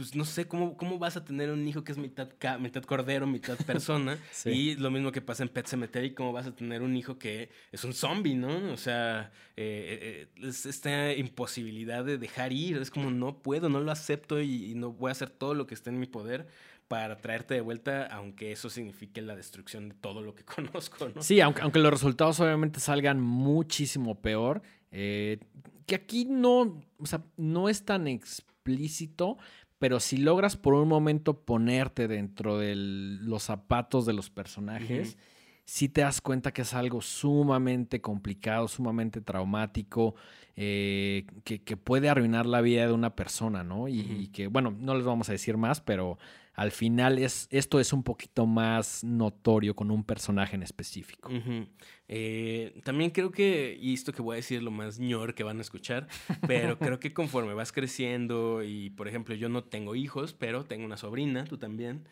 pues no sé, ¿cómo, cómo vas a tener un hijo que es mitad, mitad cordero, mitad persona? Y lo mismo que pasa en Pet Cemetery, ¿cómo vas a tener un hijo que es un zombie, ¿no? O sea, eh, eh, es esta imposibilidad de dejar ir, es como no puedo, no lo acepto y, no voy a hacer todo lo que esté en mi poder para traerte de vuelta, aunque eso signifique la destrucción de todo lo que conozco, ¿no? Sí, aunque, aunque los resultados obviamente salgan muchísimo peor, eh, que aquí no, o sea, no es tan explícito, pero si logras por un momento ponerte dentro de los zapatos de los personajes, sí te das cuenta que es algo sumamente complicado, sumamente traumático, eh, que, puede arruinar la vida de una persona, ¿no? Y, que, bueno, no les vamos a decir más, pero al final es, esto es un poquito más notorio con un personaje en específico. Eh, también creo que, y esto que voy a decir es lo más ñor que van a escuchar, pero creo que conforme vas creciendo y, por ejemplo, yo no tengo hijos, pero tengo una sobrina, tú también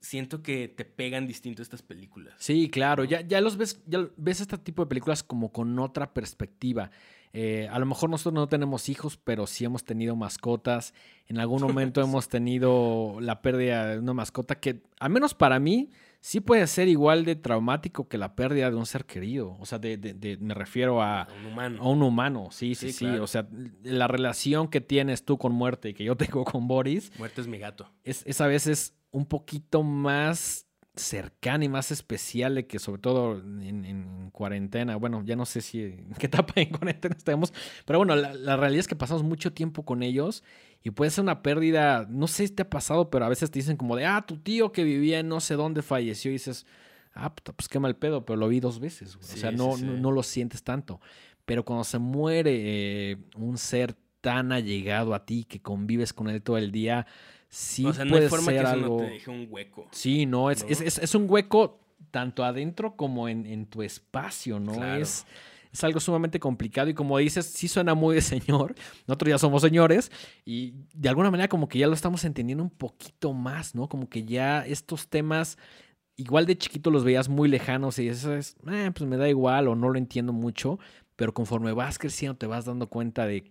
siento que te pegan distinto estas películas. Sí, claro, ya, ya los ves, ya ves este tipo de películas como con otra perspectiva. Eh, a lo mejor nosotros no tenemos hijos, pero sí hemos tenido mascotas. En algún momento hemos tenido la pérdida de una mascota que, al menos para mí, sí puede ser igual de traumático que la pérdida de un ser querido. O sea, de, me refiero a, un humano. A un humano, sí, sí, sí. O sea, la relación que tienes tú con muerte y que yo tengo con Boris. Muerte es mi gato. Es, es a veces un poquito más cercana y más especial de que sobre todo en, cuarentena, bueno, ya no sé si en qué etapa en cuarentena estamos, pero bueno, la, realidad es que pasamos mucho tiempo con ellos y puede ser una pérdida, no sé si te ha pasado, pero a veces te dicen como de, ah, tu tío que vivía en no sé dónde falleció y dices, ah, pues qué mal pedo, pero lo vi dos veces, o sea, no, no, lo sientes tanto, pero cuando se muere eh, un ser tan allegado a ti que convives con él todo el día, sí o sea, no hay forma que algo... no te deje un hueco. Sí, no, es, Es, es, un hueco tanto adentro como en, en tu espacio, ¿no? Es, es algo sumamente complicado y como dices, sí suena muy de señor. Nosotros ya somos señores y de alguna manera como que ya lo estamos entendiendo un poquito más, ¿no? Como que ya estos temas igual de chiquito los veías muy lejanos y eso es, eh, pues me da igual o no lo entiendo mucho, pero conforme vas creciendo te vas dando cuenta de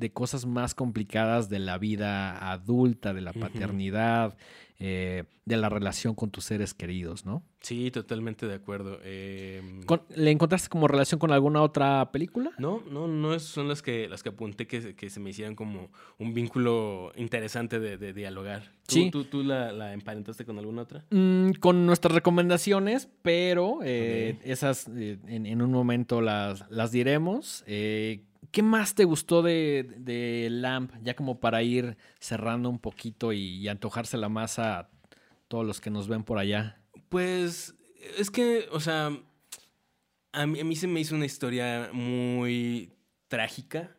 de cosas más complicadas de la vida adulta, de la paternidad, eh, de la relación con tus seres queridos, ¿no? Sí, totalmente de acuerdo. Em, ¿Le encontraste como relación con alguna otra película? No, no, no son las que, las que apunté que, que se me hicieran como un vínculo interesante de, dialogar. ¿Tú, sí. ¿Tú, la, emparentaste con alguna otra? Mm, con nuestras recomendaciones, pero eh, esas eh, en, un momento las, las diremos. ¿Qué más te gustó de, de, Lamp? Ya como para ir cerrando un poquito y, antojársela más a todos los que nos ven por allá. Pues es que, o sea, a mí, a mí se me hizo una historia muy trágica,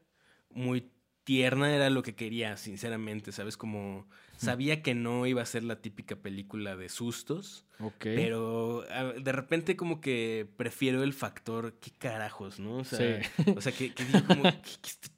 muy tierna, era lo que quería, sinceramente, ¿sabes? Como Sabía que no iba a ser la típica película de sustos. Ok. Pero de repente como que prefiero el factor, qué carajos, ¿no? O sea, o sea que, digo como, ¿qué,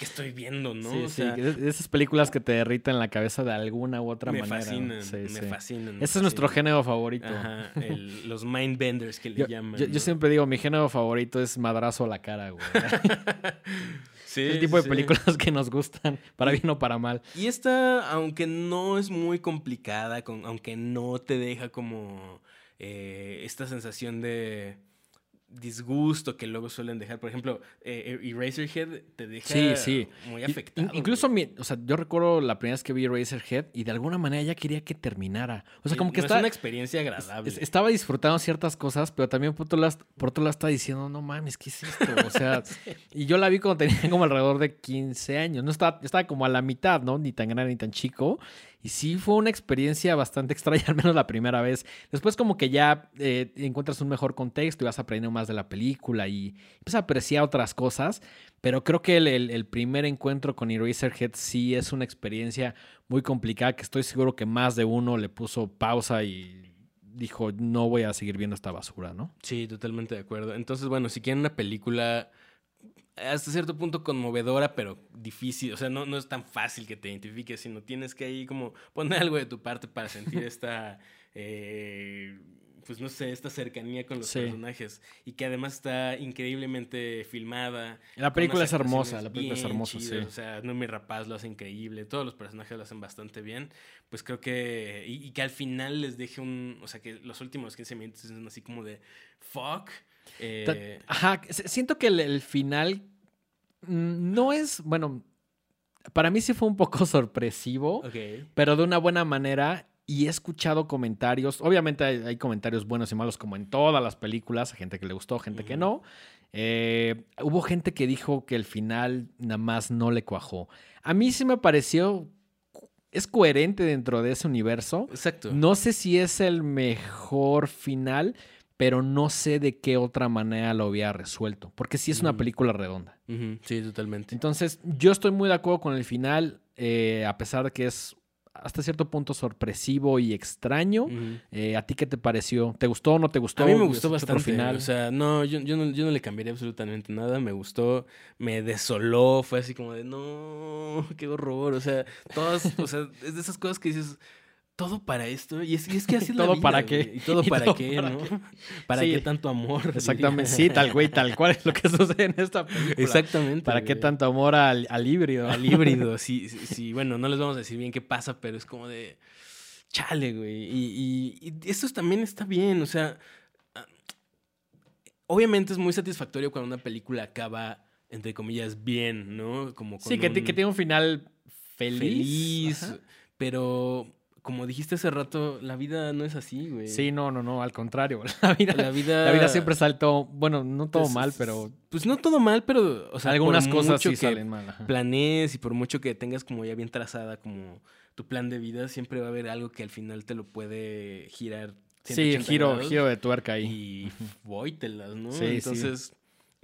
estoy viendo, no? Sí, sí, esas películas que te derritan la cabeza de alguna u otra me manera. Fascinan, me fascinan. Ese es nuestro género favorito. Ajá, los mindbenders que le llaman. Yo, yo, siempre digo, mi género favorito es madrazo a la cara, güey. el tipo de películas que nos gustan, para bien o para mal. Y esta, aunque no es muy complicada, aunque no te deja como eh, esta sensación de disgusto que luego suelen dejar. Por ejemplo, eh, eh, Eraserhead te deja muy afectado. incluso, o sea, yo recuerdo la primera vez que vi Eraserhead y de alguna manera ya quería que terminara. O sea, como que estaba... Es una experiencia agradable. estaba disfrutando ciertas cosas, pero también por otro, lado, por otro lado estaba diciendo, no mames, ¿qué es esto? O sea, y yo la vi cuando tenía como alrededor de 15 años. No estaba, estaba como a la mitad, ¿no? Ni tan grande ni tan chico. Y sí fue una experiencia bastante extraña, al menos la primera vez. Después como que ya eh, encuentras un mejor contexto y vas aprendiendo más de la película y empiezas a apreciar otras cosas. Pero creo que el, primer encuentro con Eraserhead sí es una experiencia muy complicada que estoy seguro que más de uno le puso pausa y dijo, no voy a seguir viendo esta basura, ¿no? Sí, totalmente de acuerdo. Entonces, bueno, si quieren una película hasta cierto punto conmovedora, pero difícil. O sea, no, no es tan fácil que te identifiques, sino tienes que ahí como poner algo de tu parte para sentir esta, eh, pues no sé, esta cercanía con los Sí. personajes. Y que además está increíblemente filmada. La película es hermosa, la película es hermosa, chidas. sí. O sea, Noomi Rapaz lo hace increíble, todos los personajes lo hacen bastante bien. Pues creo que. Y, y que al final les deje un. O sea, que los últimos 15 minutos son así como de. Fuck. Eh, Ajá, siento que el, el final mm, no es, bueno, para mí sí fue un poco sorpresivo, pero de una buena manera. Y he escuchado comentarios, obviamente hay, hay comentarios buenos y malos como en todas las películas, gente que le gustó, gente que no. Eh, hubo gente que dijo que el final nada más no le cuajó. A mí sí me pareció, es coherente dentro de ese universo. Exacto. No sé si es el mejor final, pero no sé de qué otra manera lo había resuelto, porque sí es una Mm. película redonda. Sí, totalmente. Entonces, yo estoy muy de acuerdo con el final, eh, a pesar de que es hasta cierto punto sorpresivo y extraño. Eh, ¿A ti qué te pareció? ¿Te gustó o no te gustó? A mí me ¿Es gustó bastante. final? O sea, no yo, yo no, yo no le cambiaría absolutamente nada. Me gustó, me desoló. Fue así como de, no, qué horror. O sea, todas, o sea, es de esas cosas que dices, todo para esto. Y es, y es que así la ¿Todo vida, para güey. qué? Y todo ¿Y para todo qué, para ¿no? qué? ¿Para Sí. qué tanto amor? Exactamente, sí, tal güey, tal cual es lo que sucede en esta película. Exactamente. ¿Para qué tanto amor al, al híbrido? Al híbrido, sí, sí, sí, bueno, no les vamos a decir bien qué pasa, pero es como de chale, güey. Y, y, y esto también está bien, o sea, ah, obviamente es muy satisfactorio cuando una película acaba, entre comillas, bien, ¿no? Como con Sí, que, ti- un que tiene un final feliz. pero como dijiste hace rato, la vida no es así, güey. Sí, no, no, no, al contrario. La vida, La vida, la vida siempre saltó, bueno, no todo pues, mal, pero Pues no todo mal, pero, o sea, algunas cosas sí que salen mal. ajá. planees y por mucho que tengas como ya bien trazada como tu plan de vida, siempre va a haber algo que al final te lo puede girar. Sí, 180 giro, grados giro de tuerca ahí. Y voítelas, ¿no? Sí, sí.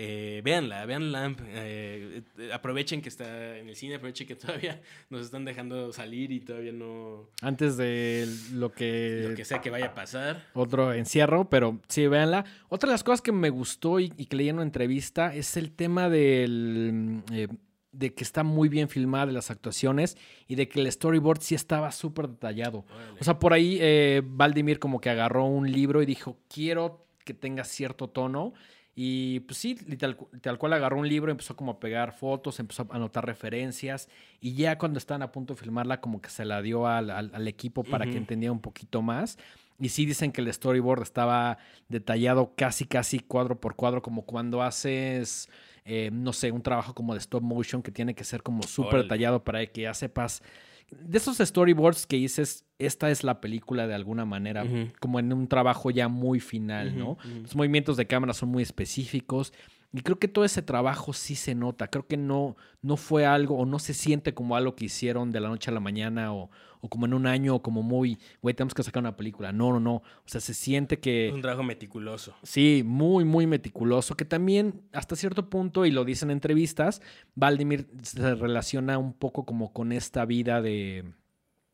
Eh, véanla, véanla. eh, aprovechen que está en el cine, aprovechen que todavía nos están dejando salir y todavía no... Antes de lo que, Lo que sea que vaya a pasar. otro encierro, pero sí, véanla. Otra de las cosas que me gustó y, y que leí en una entrevista es el tema del, eh, de que está muy bien filmada de las actuaciones y de que el storyboard sí estaba súper detallado. O sea, por ahí eh, Valdimir como que agarró un libro y dijo, quiero que tenga cierto tono. Y pues sí, tal, tal cual agarró un libro, empezó como a pegar fotos, empezó a anotar referencias y ya cuando estaban a punto de filmarla como que se la dio al, al- al equipo para que entendiera un poquito más. Y sí dicen que el storyboard estaba detallado casi, casi cuadro por cuadro, como cuando haces, eh, no sé, un trabajo como de stop motion que tiene que ser como súper detallado para que ya sepas. De esos storyboards que dices, esta es la película de alguna manera, como en un trabajo ya muy final, ¿no? Los movimientos de cámara son muy específicos. Y creo que todo ese trabajo sí se nota. Creo que no, no fue algo o no se siente como algo que hicieron de la noche a la mañana o, o como en un año o como muy, güey, tenemos que sacar una película. No, no, no. O sea, se siente que... Es un trabajo meticuloso. Sí, muy, muy meticuloso, que también hasta cierto punto, y lo dicen en entrevistas, Valdimir se relaciona un poco como con esta vida de,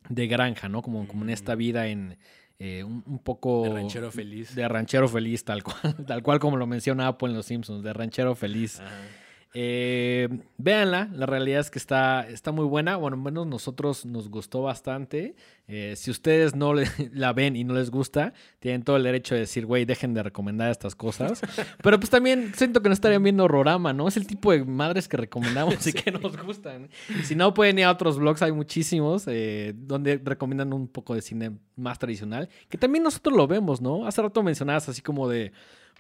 de granja, ¿no? Como, como en esta Mm. vida en eh, un, un poco... De ranchero feliz. De ranchero feliz, tal cual, tal cual como lo menciona Apple en Los Simpsons, de ranchero feliz. Ajá. Eh, véanla, la realidad es que está, está muy buena. Bueno, al menos nosotros nos gustó bastante. Eh, si ustedes no le- la ven y no les gusta, tienen todo el derecho de decir, güey, dejen de recomendar estas cosas. Pero pues también siento que no estarían viendo Rorama, ¿no? Es el tipo de madres que recomendamos y que nos gustan. Si no, pueden ir a otros blogs, hay muchísimos, eh, donde recomiendan un poco de cine más tradicional, que también nosotros lo vemos, ¿no? Hace rato mencionabas así como de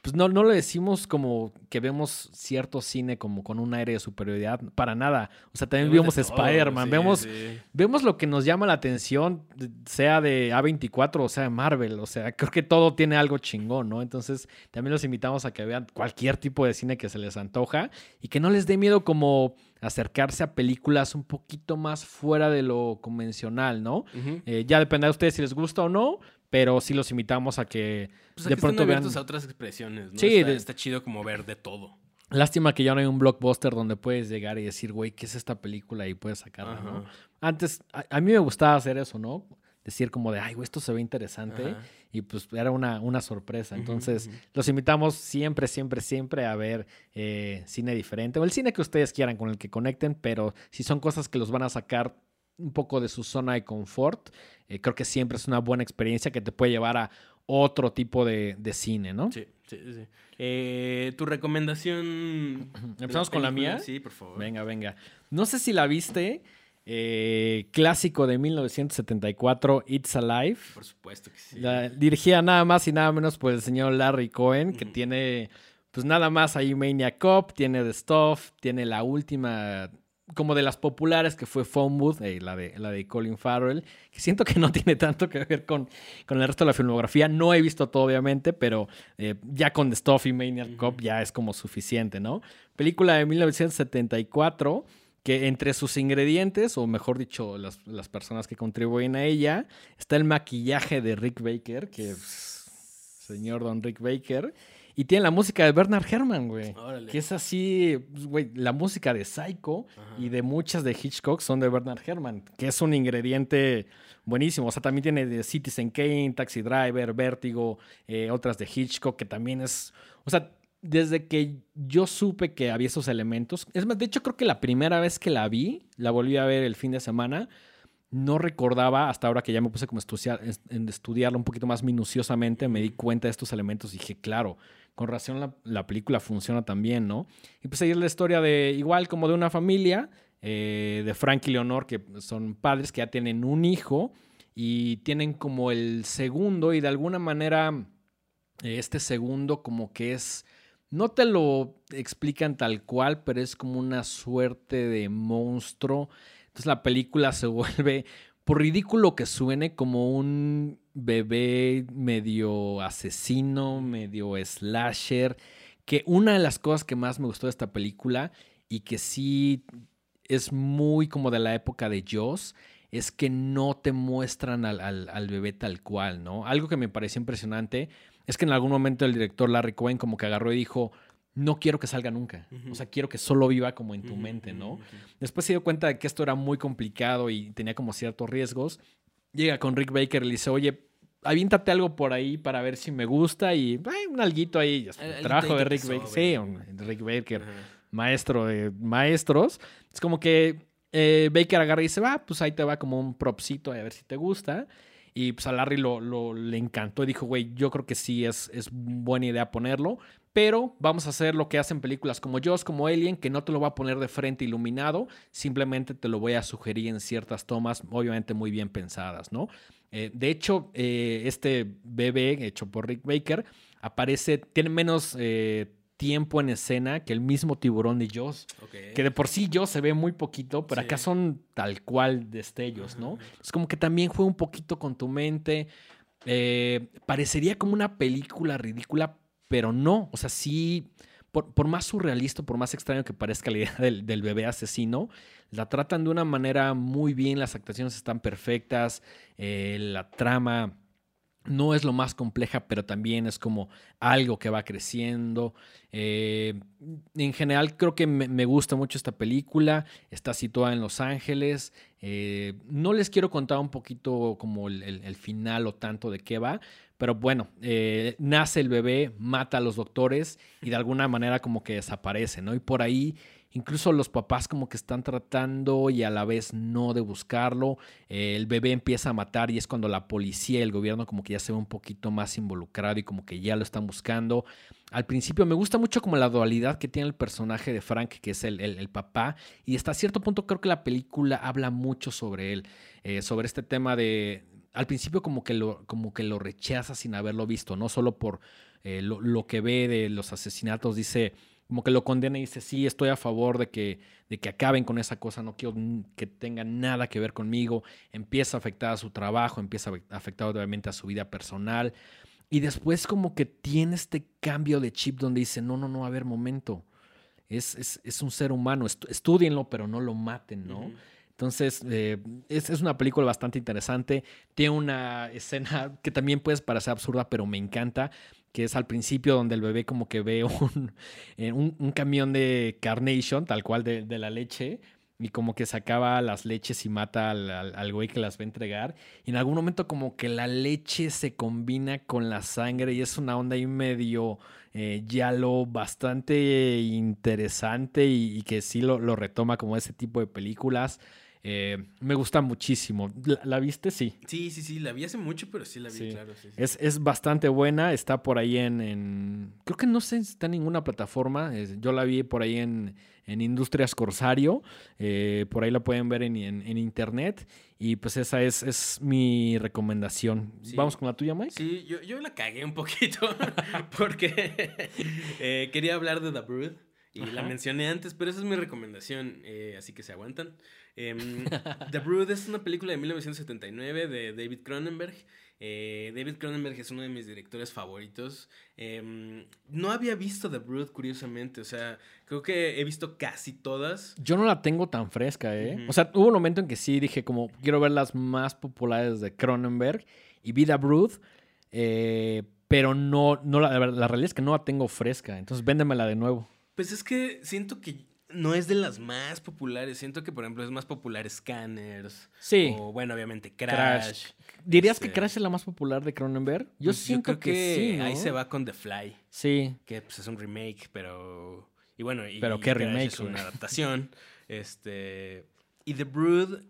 pues no, no le decimos como que vemos cierto cine como con un aire de superioridad, para nada. O sea, también vemos Spider-Man, sí, vemos, sí. vemos lo que nos llama la atención, sea de A24 o sea de Marvel. O sea, creo que todo tiene algo chingón, ¿no? Entonces, también los invitamos a que vean cualquier tipo de cine que se les antoja y que no les dé miedo como acercarse a películas un poquito más fuera de lo convencional, ¿no? Eh, ya dependerá de ustedes si les gusta o no, pero sí los invitamos a que Pues de que pronto vean... abiertos a otras expresiones, ¿no? Sí, está, de- está chido como ver de todo. Lástima que ya no hay un blockbuster donde puedes llegar y decir, güey, ¿qué es esta película? Y puedes sacarla, ¿no? Antes, a, a mí me gustaba hacer eso, ¿no? decir como de, ay, güey, esto se ve interesante. Ajá. Y pues era una, una sorpresa. Entonces, los invitamos siempre, siempre, siempre a ver eh, cine diferente. O el cine que ustedes quieran, con el que conecten, pero si son cosas que los van a sacar un poco de su zona de confort, eh, creo que siempre es una buena experiencia que te puede llevar a otro tipo de, de cine, ¿no? Sí, sí, sí. Eh, ¿Tu recomendación? ¿Empezamos con la mía? Sí, por favor. Venga, venga. No sé si la viste. eh, clásico de 1974, It's Alive. Por supuesto que sí. La dirigida nada más y nada menos por el señor Larry Cohen, que tiene, pues nada más ahí Maniac Cop, tiene The Stuff, tiene la última, como de las populares, que fue Booth, eh, la, de, la de Colin Farrell, que siento que no tiene tanto que ver con, con el resto de la filmografía. No he visto todo, obviamente, pero eh, ya con The Stuff y Maniac. Cop ya es como suficiente, ¿no? Película de 1974 que entre sus ingredientes, o mejor dicho, las, las personas que contribuyen a ella, está el maquillaje de Rick Baker, que pff, señor Don Rick Baker, y tiene la música de Bernard Herrmann, güey. Órale. Que es así, pues, güey, la música de Psycho Ajá. y de muchas de Hitchcock son de Bernard Herrmann, que es un ingrediente buenísimo. O sea, también tiene de Citizen Kane, Taxi Driver, Vértigo, eh, otras de Hitchcock, que también es. O sea, desde que yo supe que había esos elementos. Es más, de hecho, creo que la primera vez que la vi, la volví a ver el fin de semana. No recordaba, hasta ahora que ya me puse como a estudiar, en estudiarlo un poquito más minuciosamente, me di cuenta de estos elementos y dije, claro, con razón la, la película funciona también, ¿no? Y pues ahí es la historia de, igual como de una familia, eh, de Frank y Leonor, que son padres que ya tienen un hijo y tienen como el segundo y de alguna manera eh, este segundo como que es, no te lo explican tal cual, pero es como una suerte de monstruo. Entonces la película se vuelve, por ridículo que suene, como un bebé medio asesino, medio slasher, que una de las cosas que más me gustó de esta película y que sí es muy como de la época de Jaws, es que no te muestran al, al, al, bebé tal cual, ¿no? Algo que me pareció impresionante es que en algún momento el director Larry Cohen como que agarró y dijo, no quiero que salga nunca. Uh -huh. O sea, quiero que solo viva como en tu uh -huh, mente, ¿no? Uh -huh. Después se dio cuenta de que esto era muy complicado y tenía como ciertos riesgos. Llega con Rick Baker y le dice, oye, aviéntate algo por ahí para ver si me gusta y ay, un alguito ahí. El, trabajo de Rick Baker. Sí, Rick Baker, maestro de maestros. Es como que eh, Baker agarra y dice, va, pues ahí te va como un propsito a ver si te gusta. Y pues a Larry lo, lo le encantó y dijo, güey, yo creo que sí es, es buena idea ponerlo, pero vamos a hacer lo que hacen películas como Jaws, como Alien, que no te lo va a poner de frente iluminado, simplemente te lo voy a sugerir en ciertas tomas, obviamente muy bien pensadas, ¿no? Eh, de hecho, eh, este bebé hecho por Rick Baker aparece, tiene menos eh, tiempo en escena que el mismo tiburón de. Okay. Que de por sí Jaws se ve muy poquito, pero sí. acá son tal cual destellos, ¿no? Es como que también juega un poquito con tu mente. Eh, parecería como una película ridícula, pero no. O sea, sí, por, por, más surrealista, por más extraño que parezca la idea del, bebé asesino, la tratan de una manera muy bien, las actuaciones están perfectas, eh, la trama no es lo más compleja, pero también es como algo que va creciendo. Eh, en general creo que me, gusta mucho esta película, está situada en Los Ángeles. Eh, no les quiero contar un poquito como el, final o tanto de qué va, pero bueno, eh, nace el bebé, mata a los doctores y de alguna manera como que desaparece, ¿no? Y por ahí incluso los papás como que están tratando y a la vez no de buscarlo. Eh, el bebé empieza a matar y es cuando la policía y el gobierno como que ya se ve un poquito más involucrado y como que ya lo están buscando. Al principio me gusta mucho como la dualidad que tiene el personaje de Frank, que es el, papá, y hasta cierto punto creo que la película habla mucho sobre él, eh, sobre este tema de... Al principio como que lo, como que lo rechaza sin haberlo visto, no solo por eh, lo que ve de los asesinatos, dice como que lo condena y dice, sí, estoy a favor de que, de que acaben con esa cosa, no quiero que tengan nada que ver conmigo, empieza a afectar a su trabajo, empieza a afectar obviamente a su vida personal, y después como que tiene este cambio de chip donde dice, no, no, no, a ver, momento, es, es, es un ser humano, Est estudienlo, pero no lo maten, ¿no? Uh -huh. Entonces, eh, es, es, una película bastante interesante. Tiene una escena que también puede parecer absurda, pero me encanta, que es al principio donde el bebé como que ve un, un, un camión de Carnation, tal cual de, la leche, y como que sacaba las leches y mata al, al- al güey que las va a entregar. Y en algún momento como que la leche se combina con la sangre y es una onda ahí medio eh, yalo bastante interesante y, y que sí lo, lo retoma como ese tipo de películas. Eh, me gusta muchísimo. ¿La, la viste? Sí. Sí, sí, sí, la vi hace mucho, pero sí la vi, Sí. claro. Sí, sí. Es, es bastante buena, está por ahí en, en- Creo que no sé si está en ninguna plataforma. es- yo la vi por ahí en, en Industrias Corsario. eh, por ahí la pueden ver en, en- internet. Y pues esa es, es mi recomendación. Vamos con la tuya, Mike. Sí, yo, yo la cagué un poquito porque eh, quería hablar de The Brood y la mencioné antes, pero esa es mi recomendación, eh, así que se aguantan. Em, The Brood es una película de 1979 de David Cronenberg. Eh, David Cronenberg es uno de mis directores favoritos. Em, no había visto The Brood, curiosamente, o sea, creo que he visto casi todas. Yo no la tengo tan fresca, ¿eh? O sea, hubo un momento en que sí dije como quiero ver las más populares de Cronenberg y Vida Brood, eh, pero no, no la, la realidad es que no la tengo fresca, entonces véndemela de nuevo. Pues es que siento que no es de las más populares. Siento que, por ejemplo, es más popular Scanners. Sí. O, bueno, obviamente, Crash. Crash. ¿Dirías que Este, Crash es la más popular de Cronenberg? Yo Pues siento creo que, sí, ¿no? ahí se va con The Fly, Sí. que pues, es un remake, pero. Y bueno, y, Pero qué Crash remake, Es una adaptación. este. Y The Brood,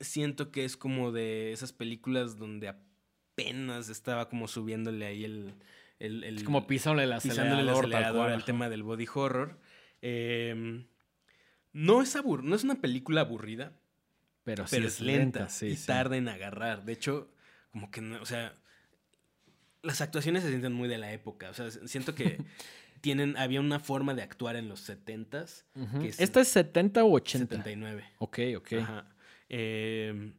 siento que es como de esas películas donde apenas estaba como subiéndole ahí el. el, el- Es como pisándole el pisándole el acelerador, acelerador al tema del body horror. Eh, no es abur no es una película aburrida, Pero, sí es lenta sí, y sí. tarda en agarrar. De hecho, como que no, o sea, las actuaciones se sienten muy de la época. O sea, siento que tienen, había una forma de actuar en los 70s, Ujú. que es- ¿Esta es 70 o 80? 79. Ok, ok. Ajá. Eh,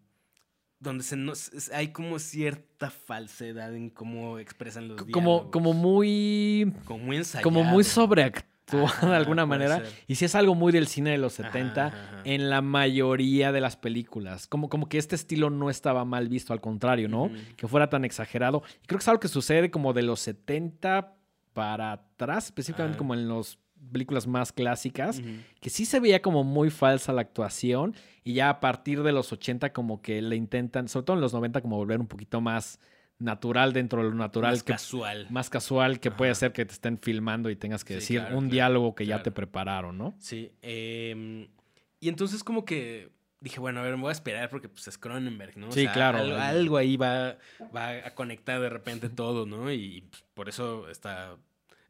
donde se nos, hay como cierta falsedad en cómo expresan los Como, diálogos. como muy... como muy ensayado. Como muy de alguna manera. ser. Y si es algo muy del cine de los Ajá, 70 ajá, ajá. en la mayoría de las películas. Como, como que este estilo no estaba mal visto, al contrario, ¿no? Que fuera tan exagerado. Y creo que es algo que sucede como de los 70 para atrás, específicamente como en las películas más clásicas. Que sí se veía como muy falsa la actuación y ya a partir de los 80 como que le intentan, sobre todo en los 90 como volver un poquito más natural dentro de lo natural, Más que, casual. más casual que puede ser que te estén filmando y tengas que Sí, decir claro, un claro, diálogo que ya te prepararon, ¿no? Sí. em, y entonces como que dije, bueno, a ver, me voy a esperar porque pues es Cronenberg, ¿no? O Sí, claro. Algo, algo ahí va, va a conectar de repente todo, ¿no? Y pues, por eso está...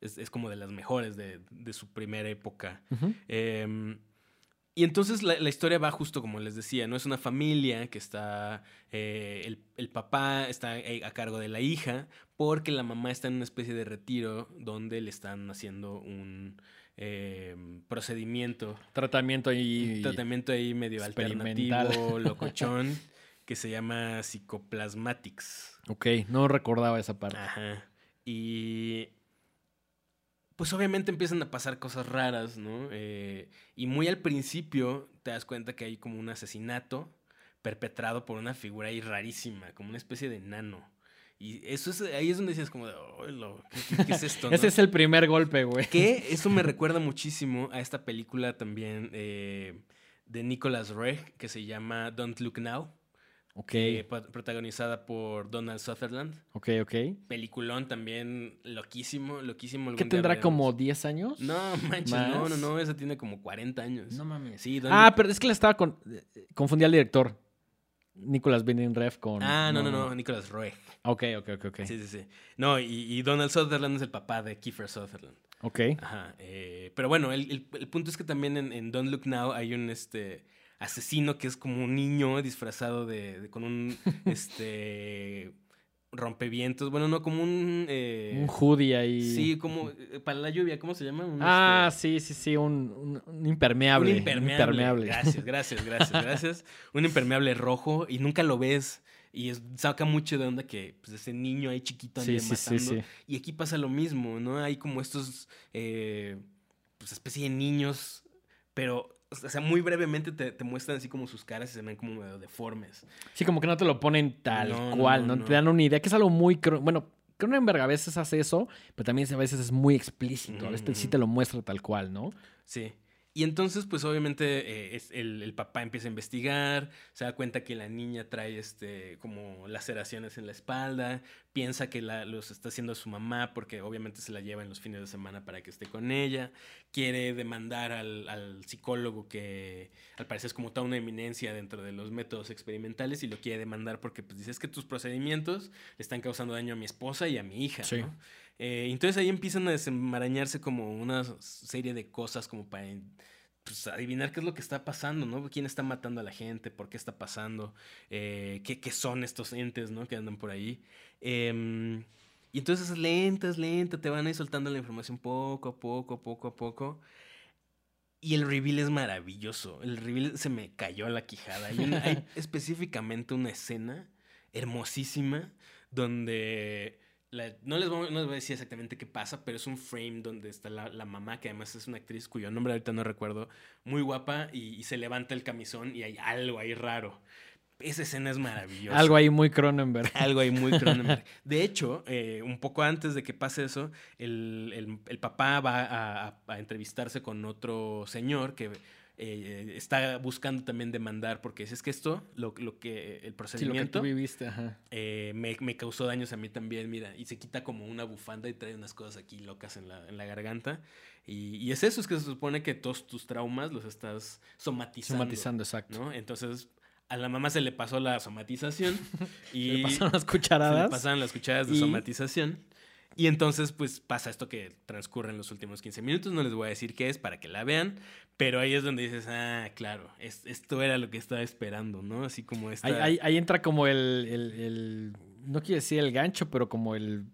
Es, es como de las mejores de, de su primera época. Y entonces la, la historia va justo como les decía, ¿no? Es una familia que está, eh, el, el papá está eh, a cargo de la hija porque la mamá está en una especie de retiro donde le están haciendo un em, procedimiento, Tratamiento y... tratamiento ahí medio alternativo, locochón, que se llama Psicoplasmatics. Ok, no recordaba esa parte. Ajá. Y pues obviamente empiezan a pasar cosas raras, ¿no? Eh, y muy al principio te das cuenta que hay como un asesinato perpetrado por una figura ahí rarísima, como una especie de nano. Y eso es, ahí es donde dices como de, "Ay, lo- ¿qué, es esto? Ese no?". es el primer golpe, güey. Que eso me recuerda muchísimo a esta película también eh, de Nicholas Roeg que se llama Don't Look Now, Ok, eh, protagonizada por Donald Sutherland. ok, ok. Peliculón también loquísimo, loquísimo. ¿Qué tendrá como 10 años? No, manches, no, no, no, esa tiene como 40 años. No mames. Sí, Ah, pero es que le estaba con... eh, Confundí al director. Nicolas Winding Refn con... Ah, no, no, no, Nicholas Roeg. Ok, ok, ok, ok. Sí, sí, sí. No, y, y Donald Sutherland es el papá de Kiefer Sutherland. Ok. Ajá. eh, pero bueno, el, el- el punto es que también en, en Don't Look Now hay un este asesino que es como un niño disfrazado de, de- con un este rompevientos. Bueno, no, como un eh, Un hoodie ahí. Sí, como eh, para la lluvia, ¿cómo se llama? Un, Ah, este, sí, sí, sí, un, un- un impermeable. Un impermeable. Gracias, gracias, gracias, gracias. Un impermeable rojo y nunca lo ves. Y es- saca mucho de onda que pues, ese niño ahí chiquito Sí, sí, sí, matando. sí. Y aquí pasa lo mismo, ¿no? Hay como estos, eh, pues especie de niños, pero, o sea, muy brevemente te, te muestran así como sus caras y se ven como medio deformes. Sí, como que no te lo ponen tal No, cual, no, no, no. te dan una idea, que es algo muy... Bueno, Cronenberg a veces hace eso, pero también a veces es muy explícito. A veces sí Ujú. te lo muestra tal cual, ¿no? Sí. Y entonces, pues obviamente eh, es- el, el papá empieza a investigar, se da cuenta que la niña trae este, como laceraciones en la espalda, piensa que la- los está haciendo su mamá porque obviamente se la lleva en los fines de semana para que esté con ella, quiere demandar al, al psicólogo que al parecer es como toda una eminencia dentro de los métodos experimentales y lo quiere demandar porque pues dice es que tus procedimientos le están causando daño a mi esposa y a mi hija. Sí. ¿no? Eh, entonces ahí empiezan a desenmarañarse como una serie de cosas como para pues, adivinar qué es lo que está pasando, ¿no? ¿Quién está matando a la gente? ¿Por qué está pasando? Eh, ¿qué, qué son estos entes, ¿no? Que andan por ahí. Em, y entonces lentas, lentas, te van a ir soltando la información poco a poco, poco a poco. Y el reveal es maravilloso. El reveal se me cayó a la quijada. Hay, una- hay específicamente una escena hermosísima donde la- no, les voy, no les voy a decir exactamente qué pasa, pero es un frame donde está la, la mamá, que además es una actriz cuyo nombre ahorita no recuerdo, muy guapa, y, y se levanta el camisón y hay algo ahí raro. Esa escena es maravillosa. Algo ahí muy Cronenberg. Algo ahí muy Cronenberg. De hecho, eh, un poco antes de que pase eso, el, el- el papá va a, a- a entrevistarse con otro señor que eh, está buscando también demandar porque dice, es que esto, lo, lo que el Sí, lo que procedimiento tú viviste, ajá. eh, me, me causó daños a mí también, mira, y se quita como una bufanda y trae unas cosas aquí locas en la, en la garganta. Y, y es eso, es que se supone que todos tus traumas los estás somatizando. Somatizando, exacto. ¿no? Entonces, a la mamá se le pasó la somatización y Le pasaron las se cucharadas. le pasaron las cucharadas de y- somatización. Y entonces, pues pasa esto que transcurre en los últimos 15 minutos. No les voy a decir qué es para que la vean. Pero ahí es donde dices, ah, claro, es- esto era lo que estaba esperando, ¿no? Así como esta. Ahí, ahí- ahí entra como el, el- el- No quiero decir el gancho, pero como el,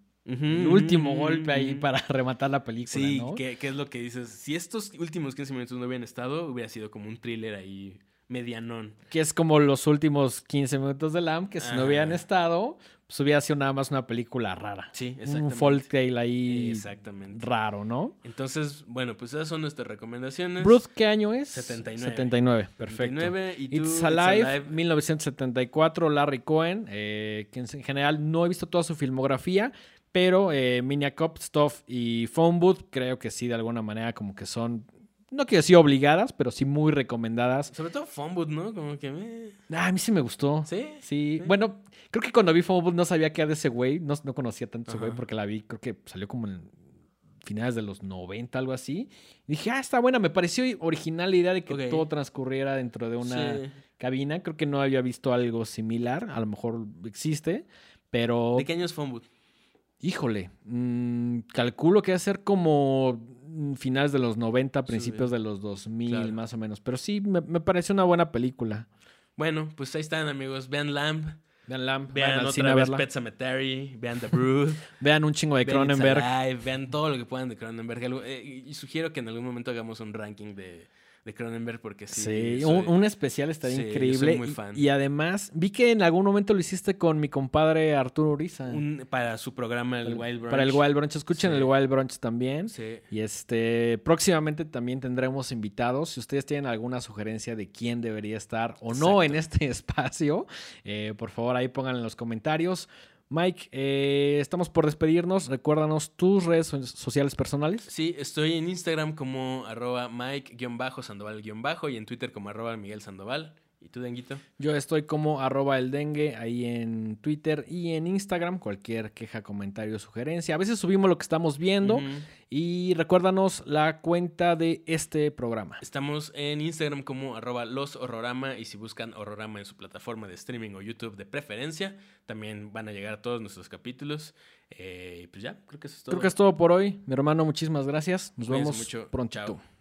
último golpe ahí para rematar la película, Sí, ¿no? que, que es lo que dices. Si estos últimos 15 minutos no hubieran estado, hubiera sido como un thriller ahí medianón. Que es como los últimos 15 minutos de Lamb, que si no hubieran estado, pues hubiera sido nada más una película rara. Sí, Un exactamente. folk tale ahí Exactamente. raro, ¿no? Entonces, bueno, pues esas son nuestras recomendaciones. Bruce, ¿qué año es? 79. 79, perfecto. 29, y tú, It's Alive, 1974, Larry Cohen, eh, que en general no he visto toda su filmografía, pero eh, Miniacop, Stuff y Phone Booth creo que sí, de alguna manera como que son, no quiero decir obligadas, pero sí muy recomendadas. Sobre todo Phoneboot, ¿no? Como que me... Ah, a mí sí me gustó. ¿Sí? Sí, Sí. bueno, creo que cuando vi Phone Booth no sabía qué era de ese güey, no, no conocía tanto ese güey porque la vi, creo que salió como en finales de los 90, algo así. Y dije, ah, está buena, me pareció original la idea de que todo transcurriera dentro de una Sí. cabina. Creo que no había visto algo similar. A lo mejor existe. Pero, ¿De qué año es? Híjole, mm, calculo que va a ser como mm, finales de los 90, principios de los 2000, Claro. más o menos. Pero sí, me, me pareció una buena película. Bueno, pues ahí están, amigos. Vean Lamb, Vean Lamp, vean cine otra vez. Pet Cemetery, vean The Brood, Vean un chingo de vean Cronenberg. Alive, vean todo lo que puedan de Cronenberg. Eh, y sugiero que en algún momento hagamos un ranking de, de Cronenberg porque sí. Sí, soy- un, un especial estaría sí, yo soy increíble. muy Y- fan. Y, además, vi que en algún momento lo hiciste con mi compadre Arturo Uriza. un- para su programa, el Wild Brunch. para el Wild Brunch. Escuchen Sí. el Wild Brunch también. Sí. Y este, próximamente también tendremos invitados. Si ustedes tienen alguna sugerencia de quién debería estar o no en este espacio, eh, por favor ahí pongan en los comentarios. Mike, eh, estamos por despedirnos. Recuérdanos tus redes so- sociales personales. Sí, estoy en Instagram como arroba Mike-Sandoval- y en Twitter como arroba Miguel Sandoval. ¿Y tú, Denguito? Yo estoy como arroba el dengue ahí en Twitter y en Instagram. Cualquier queja, comentario, sugerencia. A veces subimos lo que estamos viendo. Y recuérdanos la cuenta de este programa. Estamos en Instagram como arroba los horrorama y si buscan horrorama en su plataforma de streaming o YouTube de preferencia, también van a llegar a todos nuestros capítulos. Eh, y pues ya, creo que eso es todo. Creo que es todo por hoy. Mi hermano, muchísimas gracias. Nos Cuídense vemos mucho. prontito. Chao.